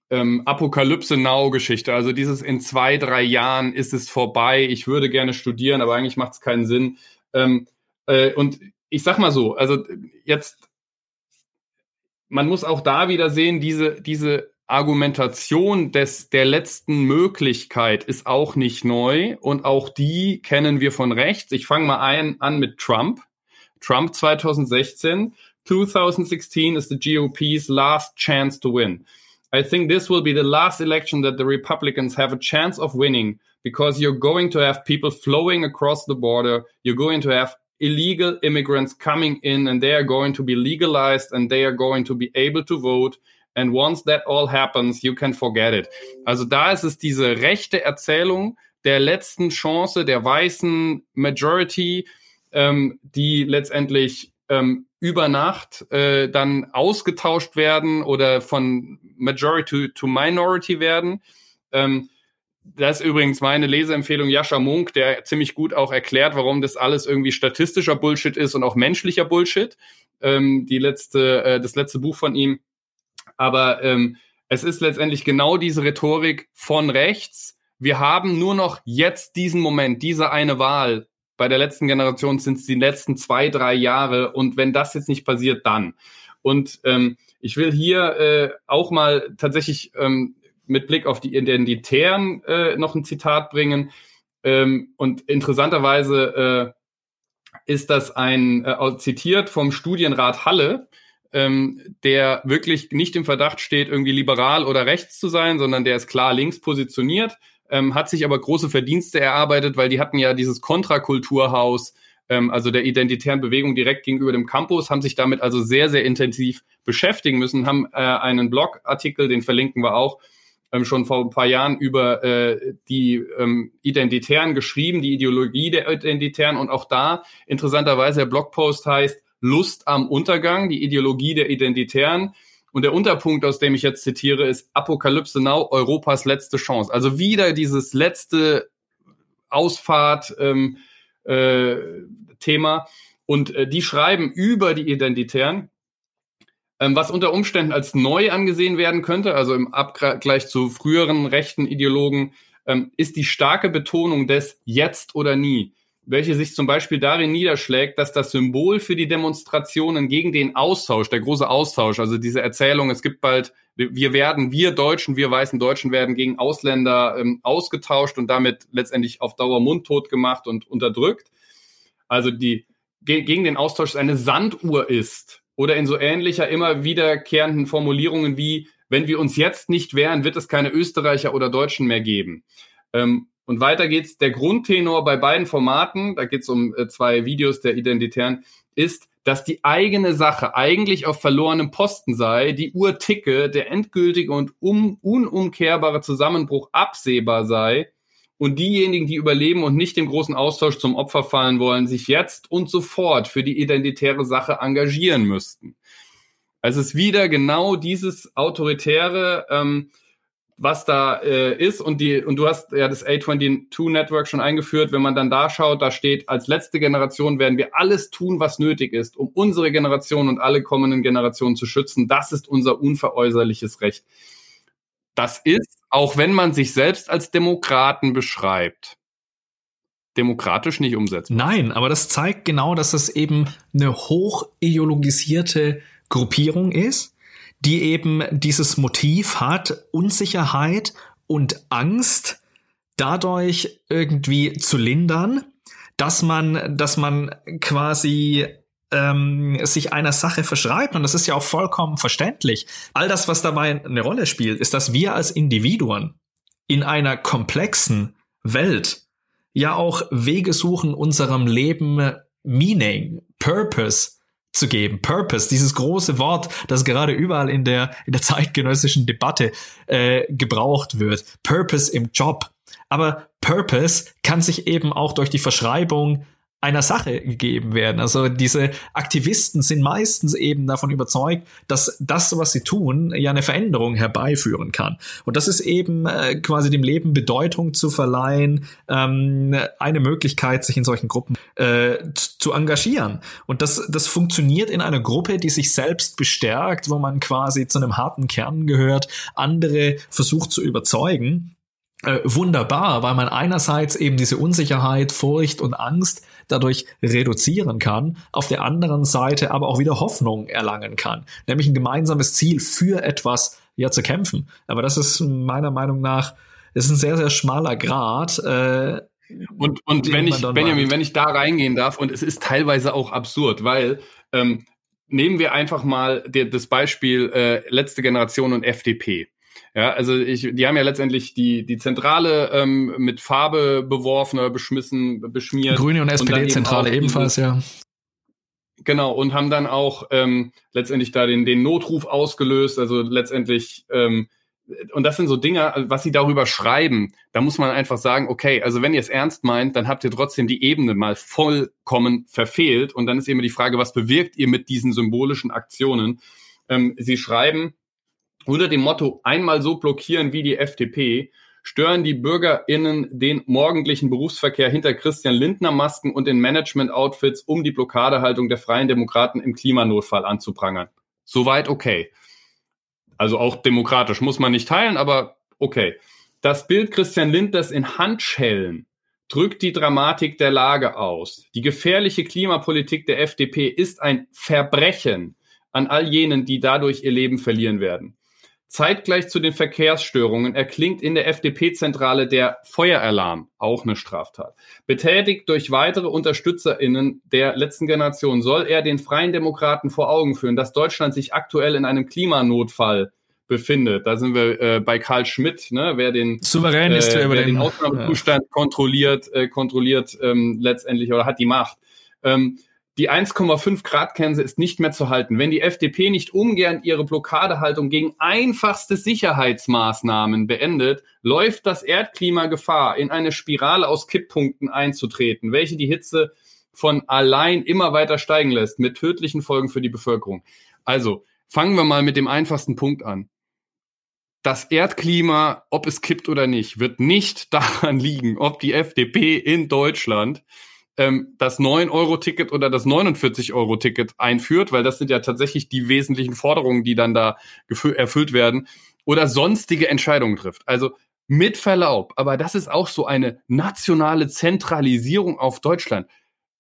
ähm, Apokalypse Now Geschichte. Also dieses in zwei, drei Jahren ist es vorbei. Ich würde gerne studieren, aber eigentlich macht es keinen Sinn. Ähm, äh, und ich sag mal so, also jetzt, man muss auch da wieder sehen, diese, diese Argumentation des, der letzten Möglichkeit ist auch nicht neu und auch die kennen wir von rechts. Ich fange mal ein, an mit Trump. Trump 2016 2016 is the GOP's last chance to win. I think this will be the last election that the Republicans have a chance of winning because you're going to have people flowing across the border. You're going to have illegal immigrants coming in and they are going to be legalized and they are going to be able to vote. And once that all happens, you can forget it. Also da ist es diese rechte Erzählung der letzten Chance der weißen Majority, ähm, die letztendlich ähm, über Nacht äh, dann ausgetauscht werden oder von Majority to Minority werden. Ähm, das ist übrigens meine Leseempfehlung Jascha Munk, der ziemlich gut auch erklärt, warum das alles irgendwie statistischer Bullshit ist und auch menschlicher Bullshit. Ähm, die letzte, äh, das letzte Buch von ihm. Aber ähm, es ist letztendlich genau diese Rhetorik von rechts. Wir haben nur noch jetzt diesen Moment, diese eine Wahl. Bei der letzten Generation sind es die letzten zwei, drei Jahre. Und wenn das jetzt nicht passiert, dann. Und ähm, ich will hier äh, auch mal tatsächlich ähm, mit Blick auf die Identitären äh, noch ein Zitat bringen. Ähm, und interessanterweise äh, ist das ein äh, zitiert vom Studienrat Halle, ähm, der wirklich nicht im Verdacht steht, irgendwie liberal oder rechts zu sein, sondern der ist klar links positioniert, ähm, hat sich aber große Verdienste erarbeitet, weil die hatten ja dieses Kontrakulturhaus, ähm, also der identitären Bewegung direkt gegenüber dem Campus, haben sich damit also sehr, sehr intensiv beschäftigen müssen, haben äh, einen Blogartikel, den verlinken wir auch, ähm, schon vor ein paar Jahren über äh, die ähm, Identitären geschrieben, die Ideologie der Identitären und auch da interessanterweise der Blogpost heißt Lust am Untergang, die Ideologie der Identitären. Und der Unterpunkt, aus dem ich jetzt zitiere, ist Apokalypse Now, Europas letzte Chance. Also wieder dieses letzte Ausfahrt ähm, äh, Thema. Und äh, die schreiben über die Identitären ähm, was unter Umständen als neu angesehen werden könnte, also im Abgleich zu früheren rechten Ideologen, ähm, ist die starke Betonung des Jetzt oder Nie, welche sich zum Beispiel darin niederschlägt, dass das Symbol für die Demonstrationen gegen den Austausch, der große Austausch, also diese Erzählung, es gibt bald, wir werden, wir Deutschen, wir weißen Deutschen werden gegen Ausländer ähm, ausgetauscht und damit letztendlich auf Dauer mundtot gemacht und unterdrückt. Also die gegen den Austausch eine Sanduhr ist, oder in so ähnlicher, immer wiederkehrenden Formulierungen wie, wenn wir uns jetzt nicht wehren, wird es keine Österreicher oder Deutschen mehr geben. Ähm, und weiter geht's. Der Grundtenor bei beiden Formaten, da geht's um äh, zwei Videos der Identitären, ist, dass die eigene Sache eigentlich auf verlorenem Posten sei, die Uhr ticke, der endgültige und um, unumkehrbare Zusammenbruch absehbar sei und diejenigen, die überleben und nicht dem großen Austausch zum Opfer fallen wollen, sich jetzt und sofort für die identitäre Sache engagieren müssten. Also es ist wieder genau dieses autoritäre, ähm, was da äh, ist und die und du hast ja das A22 Network schon eingeführt. Wenn man dann da schaut, da steht: Als letzte Generation werden wir alles tun, was nötig ist, um unsere Generation und alle kommenden Generationen zu schützen. Das ist unser unveräußerliches Recht. Das ist auch wenn man sich selbst als Demokraten beschreibt, demokratisch nicht umsetzbar. Nein, aber das zeigt genau, dass das eben eine hoch ideologisierte Gruppierung ist, die eben dieses Motiv hat, Unsicherheit und Angst dadurch irgendwie zu lindern, dass man, dass man quasi ähm, sich einer Sache verschreibt, und das ist ja auch vollkommen verständlich. All das, was dabei eine Rolle spielt, ist, dass wir als Individuen in einer komplexen Welt ja auch Wege suchen, unserem Leben Meaning, Purpose zu geben. Purpose, dieses große Wort, das gerade überall in der, in der zeitgenössischen Debatte äh, gebraucht wird. Purpose im Job. Aber Purpose kann sich eben auch durch die Verschreibung einer Sache gegeben werden. Also diese Aktivisten sind meistens eben davon überzeugt, dass das, was sie tun, ja eine Veränderung herbeiführen kann. Und das ist eben äh, quasi dem Leben Bedeutung zu verleihen, ähm, eine Möglichkeit, sich in solchen Gruppen äh, zu engagieren. Und das, das funktioniert in einer Gruppe, die sich selbst bestärkt, wo man quasi zu einem harten Kern gehört, andere versucht zu überzeugen äh, wunderbar, weil man einerseits eben diese Unsicherheit, Furcht und Angst dadurch reduzieren kann, auf der anderen Seite aber auch wieder Hoffnung erlangen kann, nämlich ein gemeinsames Ziel für etwas ja zu kämpfen. Aber das ist meiner Meinung nach ist ein sehr sehr schmaler Grad. Äh, und und wenn ich Benjamin, wenn ich da reingehen darf und es ist teilweise auch absurd, weil ähm, nehmen wir einfach mal die, das Beispiel äh, letzte Generation und FDP. Ja, also ich, die haben ja letztendlich die, die Zentrale ähm, mit Farbe beworfen oder beschmissen, beschmiert. Grüne und SPD-Zentrale ebenfalls, ja. Genau, und haben dann auch ähm, letztendlich da den, den Notruf ausgelöst, also letztendlich, ähm, und das sind so Dinge, was sie darüber schreiben, da muss man einfach sagen, okay, also wenn ihr es ernst meint, dann habt ihr trotzdem die Ebene mal vollkommen verfehlt. Und dann ist immer die Frage, was bewirkt ihr mit diesen symbolischen Aktionen? Ähm, sie schreiben unter dem Motto einmal so blockieren wie die FDP, stören die BürgerInnen den morgendlichen Berufsverkehr hinter Christian Lindner Masken und den Management-Outfits, um die Blockadehaltung der Freien Demokraten im Klimanotfall anzuprangern. Soweit okay. Also auch demokratisch muss man nicht teilen, aber okay. Das Bild Christian Lindners in Handschellen drückt die Dramatik der Lage aus. Die gefährliche Klimapolitik der FDP ist ein Verbrechen an all jenen, die dadurch ihr Leben verlieren werden. Zeitgleich zu den Verkehrsstörungen erklingt in der FDP-Zentrale der Feueralarm, auch eine Straftat. Betätigt durch weitere UnterstützerInnen der letzten Generation soll er den Freien Demokraten vor Augen führen, dass Deutschland sich aktuell in einem Klimanotfall befindet. Da sind wir äh, bei Karl Schmidt, ne, wer den souverän ist, äh, wer den, den Ausnahmezustand ja. kontrolliert, äh, kontrolliert ähm, letztendlich oder hat die Macht. Ähm, die 1,5 Grad Grenze ist nicht mehr zu halten. Wenn die FDP nicht ungern ihre Blockadehaltung gegen einfachste Sicherheitsmaßnahmen beendet, läuft das Erdklima Gefahr, in eine Spirale aus Kipppunkten einzutreten, welche die Hitze von allein immer weiter steigen lässt, mit tödlichen Folgen für die Bevölkerung. Also, fangen wir mal mit dem einfachsten Punkt an. Das Erdklima, ob es kippt oder nicht, wird nicht daran liegen, ob die FDP in Deutschland ähm, das 9-Euro-Ticket oder das 49-Euro-Ticket einführt, weil das sind ja tatsächlich die wesentlichen Forderungen, die dann da erfüllt werden, oder sonstige Entscheidungen trifft. Also mit Verlaub, aber das ist auch so eine nationale Zentralisierung auf Deutschland.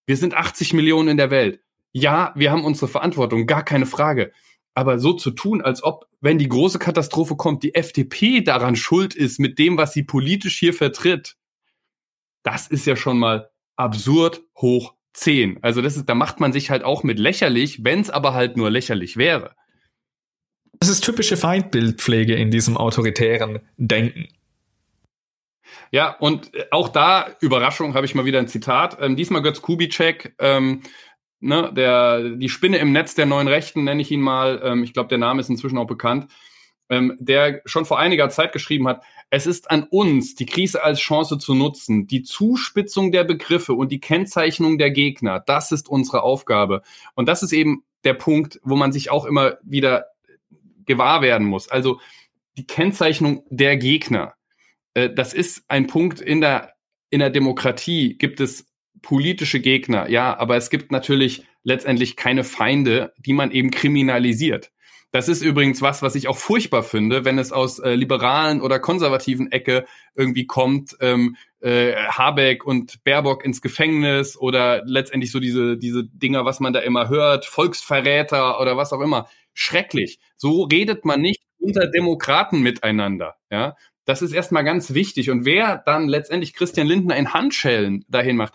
Wir sind 80 Millionen in der Welt. Ja, wir haben unsere Verantwortung, gar keine Frage. Aber so zu tun, als ob, wenn die große Katastrophe kommt, die FDP daran schuld ist mit dem, was sie politisch hier vertritt, das ist ja schon mal absurd hoch 10. Also das ist, da macht man sich halt auch mit lächerlich, wenn es aber halt nur lächerlich wäre. Das ist typische Feindbildpflege in diesem autoritären Denken. Ja, und auch da, Überraschung, habe ich mal wieder ein Zitat. Ähm, diesmal Götz Kubitschek, ähm, ne, der, die Spinne im Netz der neuen Rechten, nenne ich ihn mal. Ähm, ich glaube, der Name ist inzwischen auch bekannt. Ähm, der schon vor einiger Zeit geschrieben hat, es ist an uns, die Krise als Chance zu nutzen. Die Zuspitzung der Begriffe und die Kennzeichnung der Gegner, das ist unsere Aufgabe. Und das ist eben der Punkt, wo man sich auch immer wieder gewahr werden muss. Also die Kennzeichnung der Gegner. Äh, das ist ein Punkt in der, in der Demokratie. Gibt es politische Gegner, ja, aber es gibt natürlich letztendlich keine Feinde, die man eben kriminalisiert. Das ist übrigens was, was ich auch furchtbar finde, wenn es aus äh, liberalen oder konservativen Ecke irgendwie kommt, ähm, äh, Habeck und Baerbock ins Gefängnis oder letztendlich so diese, diese Dinger, was man da immer hört, Volksverräter oder was auch immer. Schrecklich. So redet man nicht unter Demokraten miteinander. Ja, das ist erstmal ganz wichtig. Und wer dann letztendlich Christian Lindner in Handschellen dahin macht,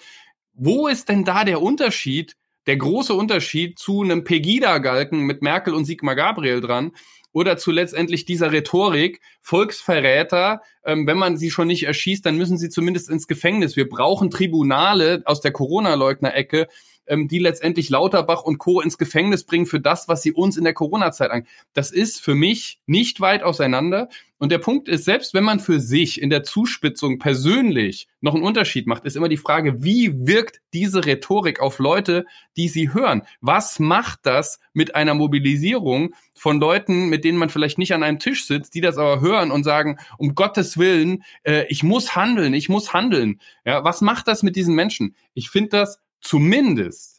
wo ist denn da der Unterschied der große Unterschied zu einem Pegida-Galken mit Merkel und Sigmar Gabriel dran oder zu letztendlich dieser Rhetorik, Volksverräter, ähm, wenn man sie schon nicht erschießt, dann müssen sie zumindest ins Gefängnis. Wir brauchen Tribunale aus der Corona-Leugner-Ecke, ähm, die letztendlich Lauterbach und Co. ins Gefängnis bringen für das, was sie uns in der Corona-Zeit an. Das ist für mich nicht weit auseinander. Und der Punkt ist, selbst wenn man für sich in der Zuspitzung persönlich noch einen Unterschied macht, ist immer die Frage, wie wirkt diese Rhetorik auf Leute, die sie hören? Was macht das mit einer Mobilisierung von Leuten, mit denen man vielleicht nicht an einem Tisch sitzt, die das aber hören und sagen, um Gottes Willen, äh, ich muss handeln, ich muss handeln. Ja, was macht das mit diesen Menschen? Ich finde das zumindest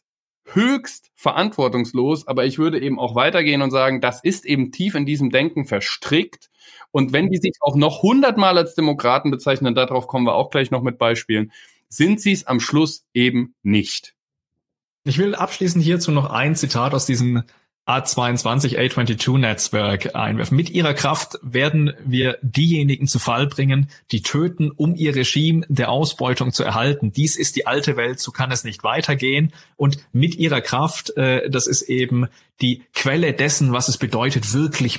höchst verantwortungslos, aber ich würde eben auch weitergehen und sagen, das ist eben tief in diesem Denken verstrickt. Und wenn die sich auch noch hundertmal als Demokraten bezeichnen, darauf kommen wir auch gleich noch mit Beispielen, sind sie es am Schluss eben nicht. Ich will abschließend hierzu noch ein Zitat aus diesem A22 A22 Netzwerk einwerfen. Mit ihrer Kraft werden wir diejenigen zu Fall bringen, die töten, um ihr Regime der Ausbeutung zu erhalten. Dies ist die alte Welt, so kann es nicht weitergehen. Und mit ihrer Kraft, äh, das ist eben die Quelle dessen, was es bedeutet, wirklich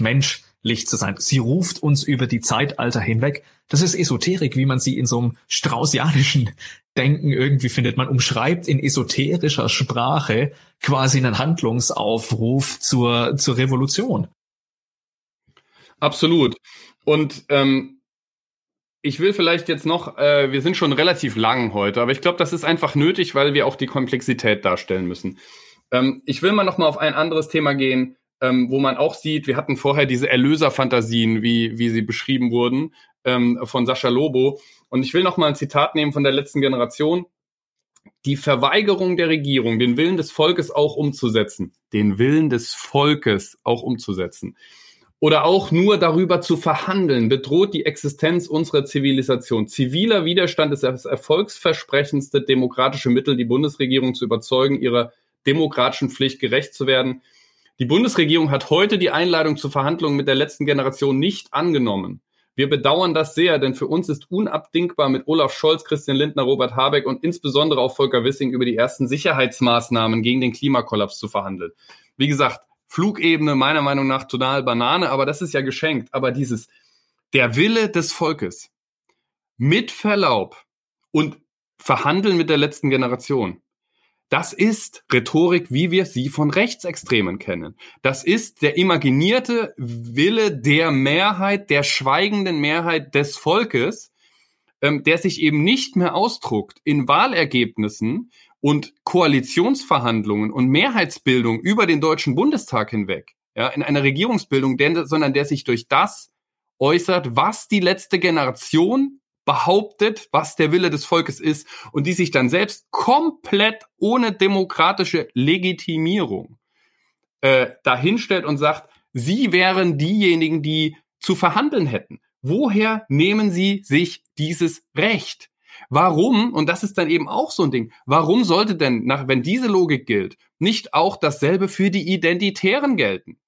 menschlich zu sein. Sie ruft uns über die Zeitalter hinweg. Das ist Esoterik, wie man sie in so einem straußianischen Denken irgendwie findet. Man umschreibt in esoterischer Sprache quasi einen Handlungsaufruf zur, zur Revolution. Absolut. Und ähm, ich will vielleicht jetzt noch, äh, wir sind schon relativ lang heute, aber ich glaube, das ist einfach nötig, weil wir auch die Komplexität darstellen müssen. Ähm, ich will mal noch mal auf ein anderes Thema gehen, ähm, wo man auch sieht, wir hatten vorher diese Erlöserfantasien, wie, wie sie beschrieben wurden, ähm, von Sascha Lobo. Und ich will noch mal ein Zitat nehmen von der letzten Generation. Die Verweigerung der Regierung, den Willen des Volkes auch umzusetzen, den Willen des Volkes auch umzusetzen, oder auch nur darüber zu verhandeln, bedroht die Existenz unserer Zivilisation. Ziviler Widerstand ist das erfolgsversprechendste demokratische Mittel, die Bundesregierung zu überzeugen, ihrer demokratischen Pflicht gerecht zu werden. Die Bundesregierung hat heute die Einladung zur Verhandlung mit der letzten Generation nicht angenommen. Wir bedauern das sehr, denn für uns ist unabdingbar mit Olaf Scholz, Christian Lindner, Robert Habeck und insbesondere auch Volker Wissing über die ersten Sicherheitsmaßnahmen gegen den Klimakollaps zu verhandeln. Wie gesagt, Flugebene meiner Meinung nach total Banane, aber das ist ja geschenkt. Aber dieses, der Wille des Volkes mit Verlaub und verhandeln mit der letzten Generation. Das ist Rhetorik, wie wir sie von Rechtsextremen kennen. Das ist der imaginierte Wille der Mehrheit, der schweigenden Mehrheit des Volkes, ähm, der sich eben nicht mehr ausdruckt in Wahlergebnissen und Koalitionsverhandlungen und Mehrheitsbildung über den Deutschen Bundestag hinweg, ja, in einer Regierungsbildung, der, sondern der sich durch das äußert, was die letzte Generation behauptet, was der Wille des Volkes ist und die sich dann selbst komplett ohne demokratische Legitimierung äh, dahinstellt und sagt, sie wären diejenigen, die zu verhandeln hätten. Woher nehmen sie sich dieses Recht? Warum, und das ist dann eben auch so ein Ding, warum sollte denn, nach, wenn diese Logik gilt, nicht auch dasselbe für die Identitären gelten?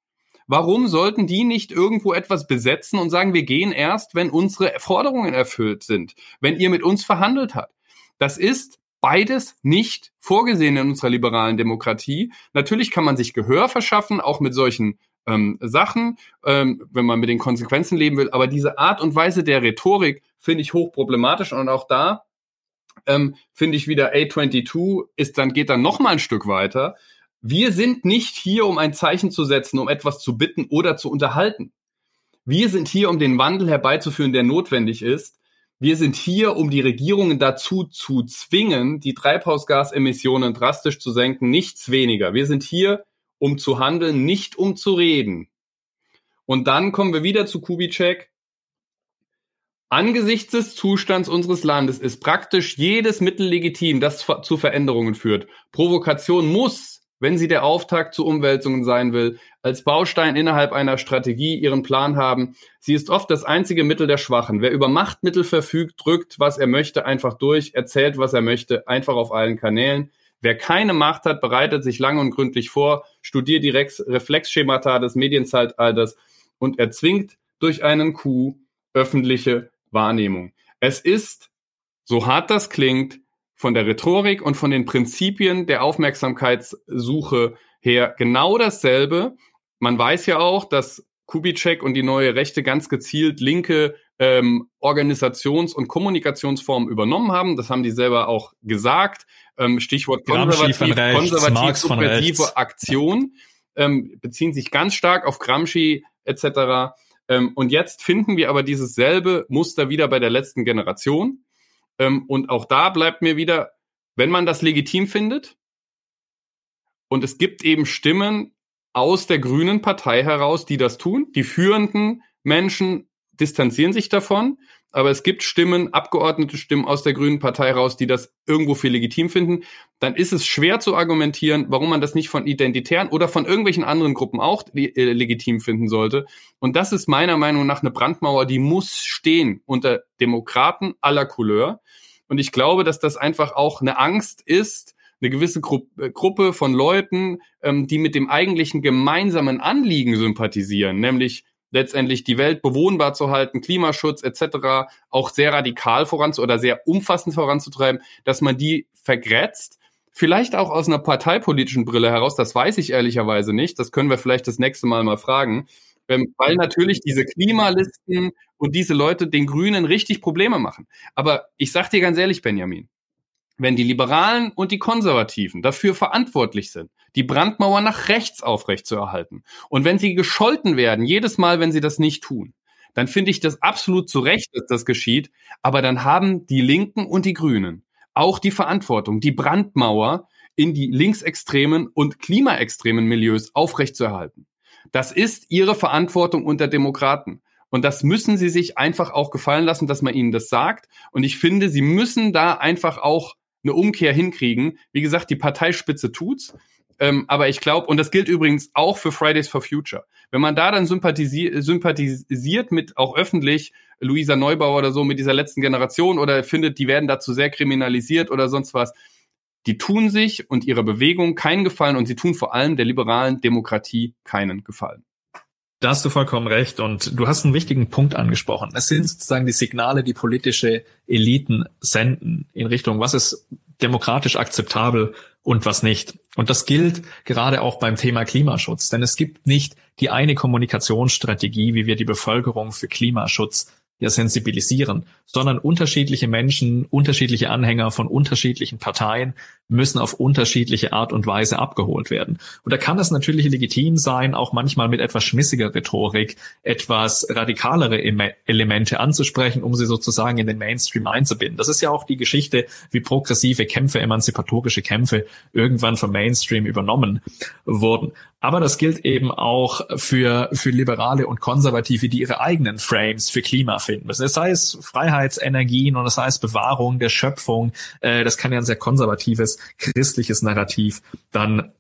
Warum sollten die nicht irgendwo etwas besetzen und sagen, wir gehen erst, wenn unsere Forderungen erfüllt sind, wenn ihr mit uns verhandelt habt? Das ist beides nicht vorgesehen in unserer liberalen Demokratie. Natürlich kann man sich Gehör verschaffen, auch mit solchen ähm, Sachen, ähm, wenn man mit den Konsequenzen leben will. Aber diese Art und Weise der Rhetorik finde ich hochproblematisch und auch da ähm, finde ich wieder A22 ist dann geht dann noch mal ein Stück weiter. Wir sind nicht hier, um ein Zeichen zu setzen, um etwas zu bitten oder zu unterhalten. Wir sind hier, um den Wandel herbeizuführen, der notwendig ist. Wir sind hier, um die Regierungen dazu zu zwingen, die Treibhausgasemissionen drastisch zu senken, nichts weniger. Wir sind hier, um zu handeln, nicht um zu reden. Und dann kommen wir wieder zu Kubitschek. Angesichts des Zustands unseres Landes ist praktisch jedes Mittel legitim, das zu Veränderungen führt. Provokation muss wenn sie der Auftakt zu Umwälzungen sein will, als Baustein innerhalb einer Strategie ihren Plan haben. Sie ist oft das einzige Mittel der Schwachen. Wer über Machtmittel verfügt, drückt, was er möchte, einfach durch, erzählt, was er möchte, einfach auf allen Kanälen. Wer keine Macht hat, bereitet sich lang und gründlich vor, studiert die Reflexschemata des Medienzeitalters und erzwingt durch einen Coup öffentliche Wahrnehmung. Es ist, so hart das klingt, von der Rhetorik und von den Prinzipien der Aufmerksamkeitssuche her genau dasselbe. Man weiß ja auch, dass Kubitschek und die neue Rechte ganz gezielt linke ähm, Organisations- und Kommunikationsformen übernommen haben. Das haben die selber auch gesagt. Ähm, Stichwort konservativ, konservativ Aktion ähm, beziehen sich ganz stark auf Gramsci etc. Ähm, und jetzt finden wir aber dieses selbe Muster wieder bei der letzten Generation. Ähm, und auch da bleibt mir wieder, wenn man das legitim findet, und es gibt eben Stimmen aus der Grünen Partei heraus, die das tun. Die führenden Menschen distanzieren sich davon, aber es gibt Stimmen, Abgeordnete Stimmen aus der Grünen Partei heraus, die das irgendwo für legitim finden. Dann ist es schwer zu argumentieren, warum man das nicht von Identitären oder von irgendwelchen anderen Gruppen auch äh, legitim finden sollte. Und das ist meiner Meinung nach eine Brandmauer, die muss stehen unter Demokraten aller Couleur. Und ich glaube, dass das einfach auch eine Angst ist, eine gewisse Gru äh, Gruppe von Leuten, ähm, die mit dem eigentlichen gemeinsamen Anliegen sympathisieren, nämlich letztendlich die Welt bewohnbar zu halten, Klimaschutz etc. auch sehr radikal voranzu oder sehr umfassend voranzutreiben, dass man die vergrätzt. Vielleicht auch aus einer parteipolitischen Brille heraus, das weiß ich ehrlicherweise nicht. Das können wir vielleicht das nächste Mal mal fragen. Ähm, weil natürlich diese Klimalisten und diese Leute den Grünen richtig Probleme machen. Aber ich sag dir ganz ehrlich, Benjamin, wenn die Liberalen und die Konservativen dafür verantwortlich sind, die Brandmauer nach rechts aufrechtzuerhalten, und wenn sie gescholten werden, jedes Mal, wenn sie das nicht tun, dann finde ich das absolut zu Recht, dass das geschieht. Aber dann haben die Linken und die Grünen auch die Verantwortung, die Brandmauer in die linksextremen und klimaextremen Milieus aufrechtzuerhalten. Das ist ihre Verantwortung unter Demokraten. Und das müssen sie sich einfach auch gefallen lassen, dass man ihnen das sagt. Und ich finde, sie müssen da einfach auch eine Umkehr hinkriegen. Wie gesagt, die Parteispitze tut's. Ähm, aber ich glaube, und das gilt übrigens auch für Fridays for Future. Wenn man da dann sympathisi sympathisiert mit auch öffentlich Luisa Neubauer oder so mit dieser letzten Generation oder findet, die werden dazu sehr kriminalisiert oder sonst was, die tun sich und ihrer Bewegung keinen Gefallen und sie tun vor allem der liberalen Demokratie keinen Gefallen. Da hast du vollkommen recht und du hast einen wichtigen Punkt angesprochen. Es sind sozusagen die Signale, die politische Eliten senden in Richtung, was ist demokratisch akzeptabel und was nicht. Und das gilt gerade auch beim Thema Klimaschutz, denn es gibt nicht die eine Kommunikationsstrategie, wie wir die Bevölkerung für Klimaschutz ja sensibilisieren, sondern unterschiedliche Menschen, unterschiedliche Anhänger von unterschiedlichen Parteien müssen auf unterschiedliche Art und Weise abgeholt werden. Und da kann es natürlich legitim sein, auch manchmal mit etwas schmissiger Rhetorik etwas radikalere Elemente anzusprechen, um sie sozusagen in den Mainstream einzubinden. Das ist ja auch die Geschichte, wie progressive Kämpfe, emanzipatorische Kämpfe irgendwann vom Mainstream übernommen wurden. Aber das gilt eben auch für, für Liberale und Konservative, die ihre eigenen Frames für Klima finden müssen. Das heißt Freiheitsenergien und das heißt Bewahrung der Schöpfung. Äh, das kann ja ein sehr konservatives, christliches Narrativ dann,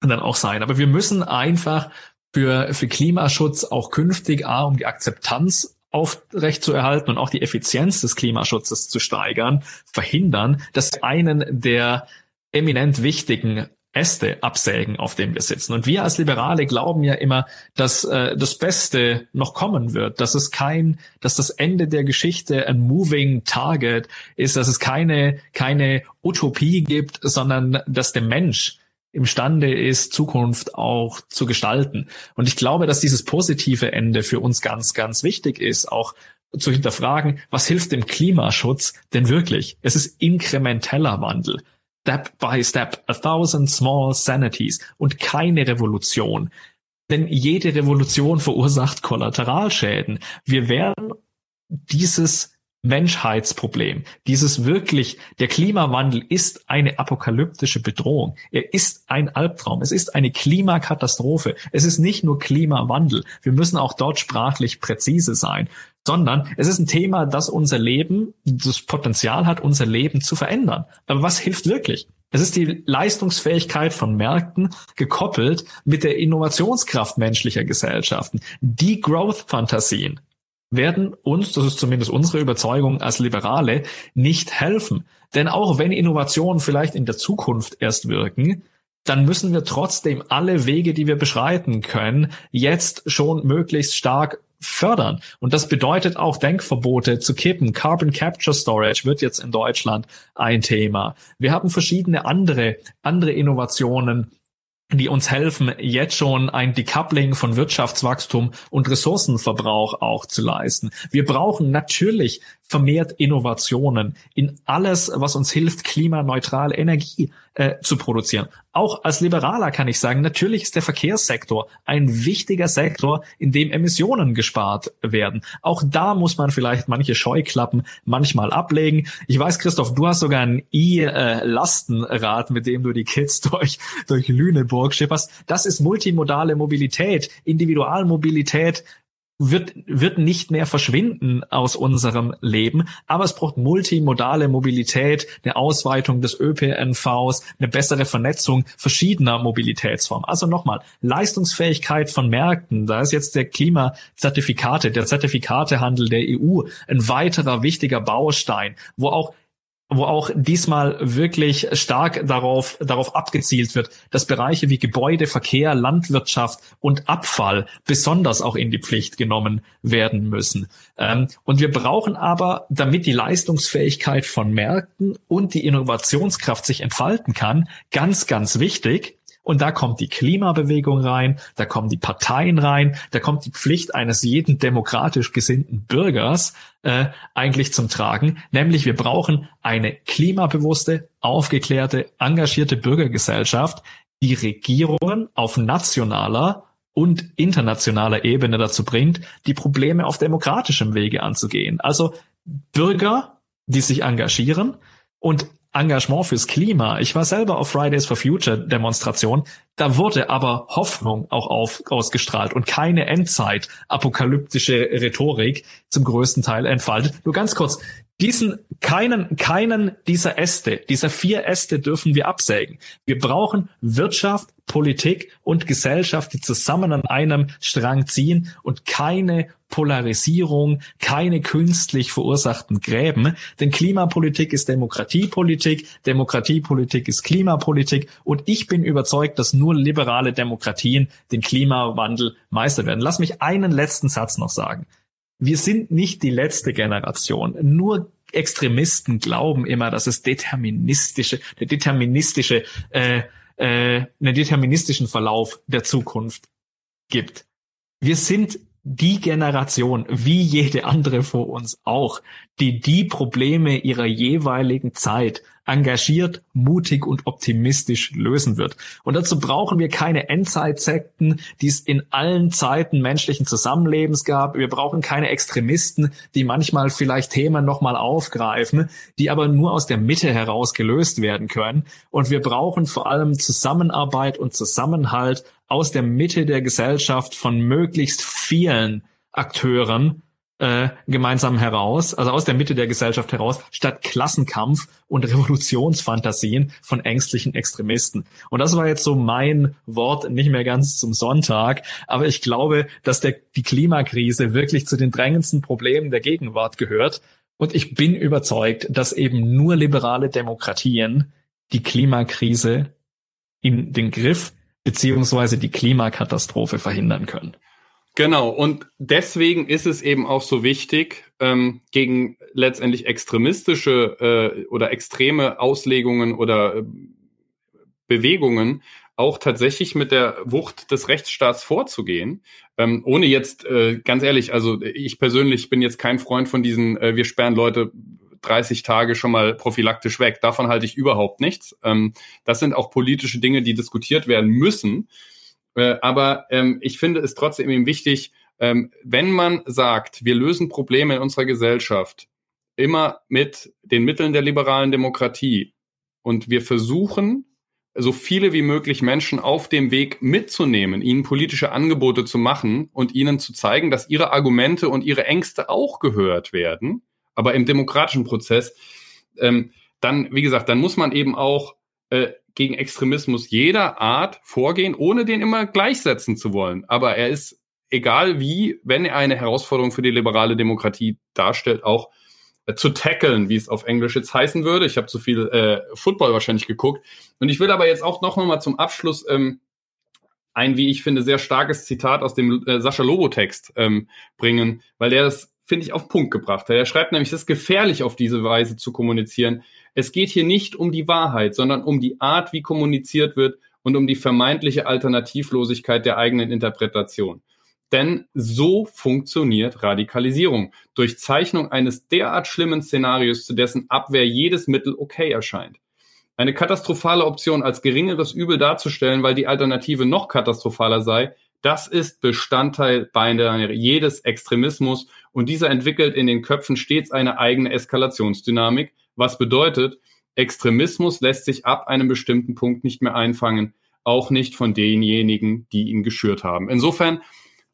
dann auch sein. Aber wir müssen einfach für, für Klimaschutz auch künftig, A, um die Akzeptanz aufrecht zu erhalten und auch die Effizienz des Klimaschutzes zu steigern, verhindern, dass einen der eminent wichtigen Äste absägen, auf dem wir sitzen. Und wir als Liberale glauben ja immer, dass äh, das Beste noch kommen wird, dass es kein, dass das Ende der Geschichte ein moving target ist, dass es keine, keine Utopie gibt, sondern dass der Mensch imstande ist, Zukunft auch zu gestalten. Und ich glaube, dass dieses positive Ende für uns ganz, ganz wichtig ist, auch zu hinterfragen, was hilft dem Klimaschutz denn wirklich? Es ist inkrementeller Wandel. Step by Step, a thousand small sanities und keine Revolution. Denn jede Revolution verursacht Kollateralschäden. Wir werden dieses Menschheitsproblem, dieses wirklich, der Klimawandel ist eine apokalyptische Bedrohung. Er ist ein Albtraum. Es ist eine Klimakatastrophe. Es ist nicht nur Klimawandel. Wir müssen auch dort sprachlich präzise sein sondern es ist ein Thema, das unser Leben, das Potenzial hat, unser Leben zu verändern. Aber was hilft wirklich? Es ist die Leistungsfähigkeit von Märkten gekoppelt mit der Innovationskraft menschlicher Gesellschaften. Die Growth-Fantasien werden uns, das ist zumindest unsere Überzeugung als Liberale, nicht helfen. Denn auch wenn Innovationen vielleicht in der Zukunft erst wirken, dann müssen wir trotzdem alle Wege, die wir beschreiten können, jetzt schon möglichst stark fördern. Und das bedeutet auch Denkverbote zu kippen. Carbon Capture Storage wird jetzt in Deutschland ein Thema. Wir haben verschiedene andere, andere Innovationen die uns helfen, jetzt schon ein Decoupling von Wirtschaftswachstum und Ressourcenverbrauch auch zu leisten. Wir brauchen natürlich vermehrt Innovationen in alles, was uns hilft, klimaneutrale Energie äh, zu produzieren. Auch als Liberaler kann ich sagen, natürlich ist der Verkehrssektor ein wichtiger Sektor, in dem Emissionen gespart werden. Auch da muss man vielleicht manche Scheuklappen manchmal ablegen. Ich weiß, Christoph, du hast sogar ein E-Lastenrad, mit dem du die Kids durch, durch Lüneburg schipperst. Das ist multimodale Mobilität, Individualmobilität, wird, wird nicht mehr verschwinden aus unserem Leben, aber es braucht multimodale Mobilität, eine Ausweitung des ÖPNVs, eine bessere Vernetzung verschiedener Mobilitätsformen. Also nochmal, Leistungsfähigkeit von Märkten, da ist jetzt der Klimazertifikate, der Zertifikatehandel der EU ein weiterer wichtiger Baustein, wo auch wo auch diesmal wirklich stark darauf, darauf abgezielt wird, dass Bereiche wie Gebäude, Verkehr, Landwirtschaft und Abfall besonders auch in die Pflicht genommen werden müssen. Ähm, und wir brauchen aber, damit die Leistungsfähigkeit von Märkten und die Innovationskraft sich entfalten kann, ganz, ganz wichtig, und da kommt die Klimabewegung rein, da kommen die Parteien rein, da kommt die Pflicht eines jeden demokratisch gesinnten Bürgers äh, eigentlich zum Tragen, nämlich wir brauchen eine klimabewusste, aufgeklärte, engagierte Bürgergesellschaft, die Regierungen auf nationaler und internationaler Ebene dazu bringt, die Probleme auf demokratischem Wege anzugehen. Also Bürger, die sich engagieren und Engagement fürs Klima. Ich war selber auf Fridays for Future Demonstration. Da wurde aber Hoffnung auch auf, ausgestrahlt und keine Endzeit apokalyptische Rhetorik zum größten Teil entfaltet. Nur ganz kurz diesen, keinen, keinen dieser Äste, dieser vier Äste dürfen wir absägen. Wir brauchen Wirtschaft, Politik und Gesellschaft, die zusammen an einem Strang ziehen und keine Polarisierung, keine künstlich verursachten Gräben. Denn Klimapolitik ist Demokratiepolitik, Demokratiepolitik ist Klimapolitik und ich bin überzeugt, dass nur liberale Demokratien den Klimawandel meistern werden. Lass mich einen letzten Satz noch sagen wir sind nicht die letzte Generation. Nur Extremisten glauben immer, dass es deterministische, der deterministische, äh, äh, einen deterministischen Verlauf der Zukunft gibt. Wir sind die Generation, wie jede andere vor uns auch, die die Probleme ihrer jeweiligen Zeit engagiert, mutig und optimistisch lösen wird. Und dazu brauchen wir keine Endzeitsekten, die es in allen Zeiten menschlichen Zusammenlebens gab. Wir brauchen keine Extremisten, die manchmal vielleicht Themen nochmal aufgreifen, die aber nur aus der Mitte heraus gelöst werden können. Und wir brauchen vor allem Zusammenarbeit und Zusammenhalt aus der Mitte der Gesellschaft von möglichst vielen Akteuren, äh, gemeinsam heraus, also aus der Mitte der Gesellschaft heraus, statt Klassenkampf und Revolutionsfantasien von ängstlichen Extremisten. Und das war jetzt so mein Wort, nicht mehr ganz zum Sonntag, aber ich glaube, dass der, die Klimakrise wirklich zu den drängendsten Problemen der Gegenwart gehört. Und ich bin überzeugt, dass eben nur liberale Demokratien die Klimakrise in den Griff beziehungsweise die Klimakatastrophe verhindern können. Genau, und deswegen ist es eben auch so wichtig, ähm, gegen letztendlich extremistische äh, oder extreme Auslegungen oder äh, Bewegungen auch tatsächlich mit der Wucht des Rechtsstaats vorzugehen, ähm, ohne jetzt, äh, ganz ehrlich, also ich persönlich bin jetzt kein Freund von diesen, äh, wir sperren Leute 30 Tage schon mal prophylaktisch weg. Davon halte ich überhaupt nichts. Ähm, das sind auch politische Dinge, die diskutiert werden müssen. Äh, aber ähm, ich finde es trotzdem eben wichtig, ähm, wenn man sagt, wir lösen Probleme in unserer Gesellschaft immer mit den Mitteln der liberalen Demokratie und wir versuchen, so viele wie möglich Menschen auf dem Weg mitzunehmen, ihnen politische Angebote zu machen und ihnen zu zeigen, dass ihre Argumente und ihre Ängste auch gehört werden, aber im demokratischen Prozess, ähm, dann, wie gesagt, dann muss man eben auch äh, gegen Extremismus jeder Art vorgehen, ohne den immer gleichsetzen zu wollen. Aber er ist, egal wie, wenn er eine Herausforderung für die liberale Demokratie darstellt, auch äh, zu tackeln, wie es auf Englisch jetzt heißen würde. Ich habe zu viel äh, Football wahrscheinlich geguckt. Und ich will aber jetzt auch noch mal zum Abschluss ähm, ein, wie ich finde, sehr starkes Zitat aus dem äh, Sascha Lobo-Text ähm, bringen, weil der das, finde ich, auf Punkt gebracht hat. Er schreibt nämlich, es ist gefährlich, auf diese Weise zu kommunizieren, es geht hier nicht um die Wahrheit, sondern um die Art, wie kommuniziert wird und um die vermeintliche Alternativlosigkeit der eigenen Interpretation. Denn so funktioniert Radikalisierung. Durch Zeichnung eines derart schlimmen Szenarios, zu dessen Abwehr jedes Mittel okay erscheint. Eine katastrophale Option als geringeres Übel darzustellen, weil die Alternative noch katastrophaler sei, das ist Bestandteil beinahe jedes Extremismus und dieser entwickelt in den Köpfen stets eine eigene Eskalationsdynamik, was bedeutet, Extremismus lässt sich ab einem bestimmten Punkt nicht mehr einfangen, auch nicht von denjenigen, die ihn geschürt haben. Insofern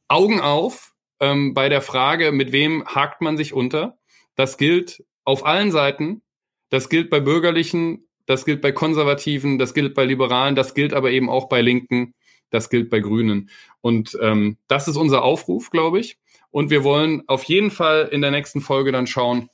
Augen auf ähm, bei der Frage, mit wem hakt man sich unter. Das gilt auf allen Seiten. Das gilt bei Bürgerlichen, das gilt bei Konservativen, das gilt bei Liberalen, das gilt aber eben auch bei Linken, das gilt bei Grünen. Und ähm, das ist unser Aufruf, glaube ich. Und wir wollen auf jeden Fall in der nächsten Folge dann schauen,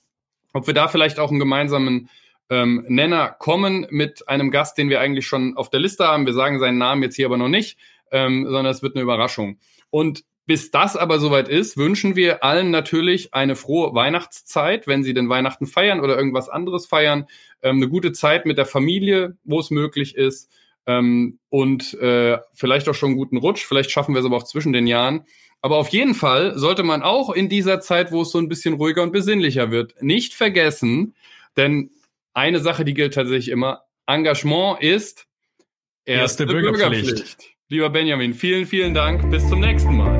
ob wir da vielleicht auch einen gemeinsamen ähm, Nenner kommen mit einem Gast, den wir eigentlich schon auf der Liste haben. Wir sagen seinen Namen jetzt hier aber noch nicht, ähm, sondern es wird eine Überraschung. Und bis das aber soweit ist, wünschen wir allen natürlich eine frohe Weihnachtszeit, wenn sie den Weihnachten feiern oder irgendwas anderes feiern. Ähm, eine gute Zeit mit der Familie, wo es möglich ist. Ähm, und äh, vielleicht auch schon einen guten Rutsch. Vielleicht schaffen wir es aber auch zwischen den Jahren. Aber auf jeden Fall sollte man auch in dieser Zeit, wo es so ein bisschen ruhiger und besinnlicher wird, nicht vergessen, denn eine Sache, die gilt tatsächlich immer, Engagement ist erste, erste Bürgerpflicht. Bürgerpflicht. Lieber Benjamin, vielen, vielen Dank. Bis zum nächsten Mal.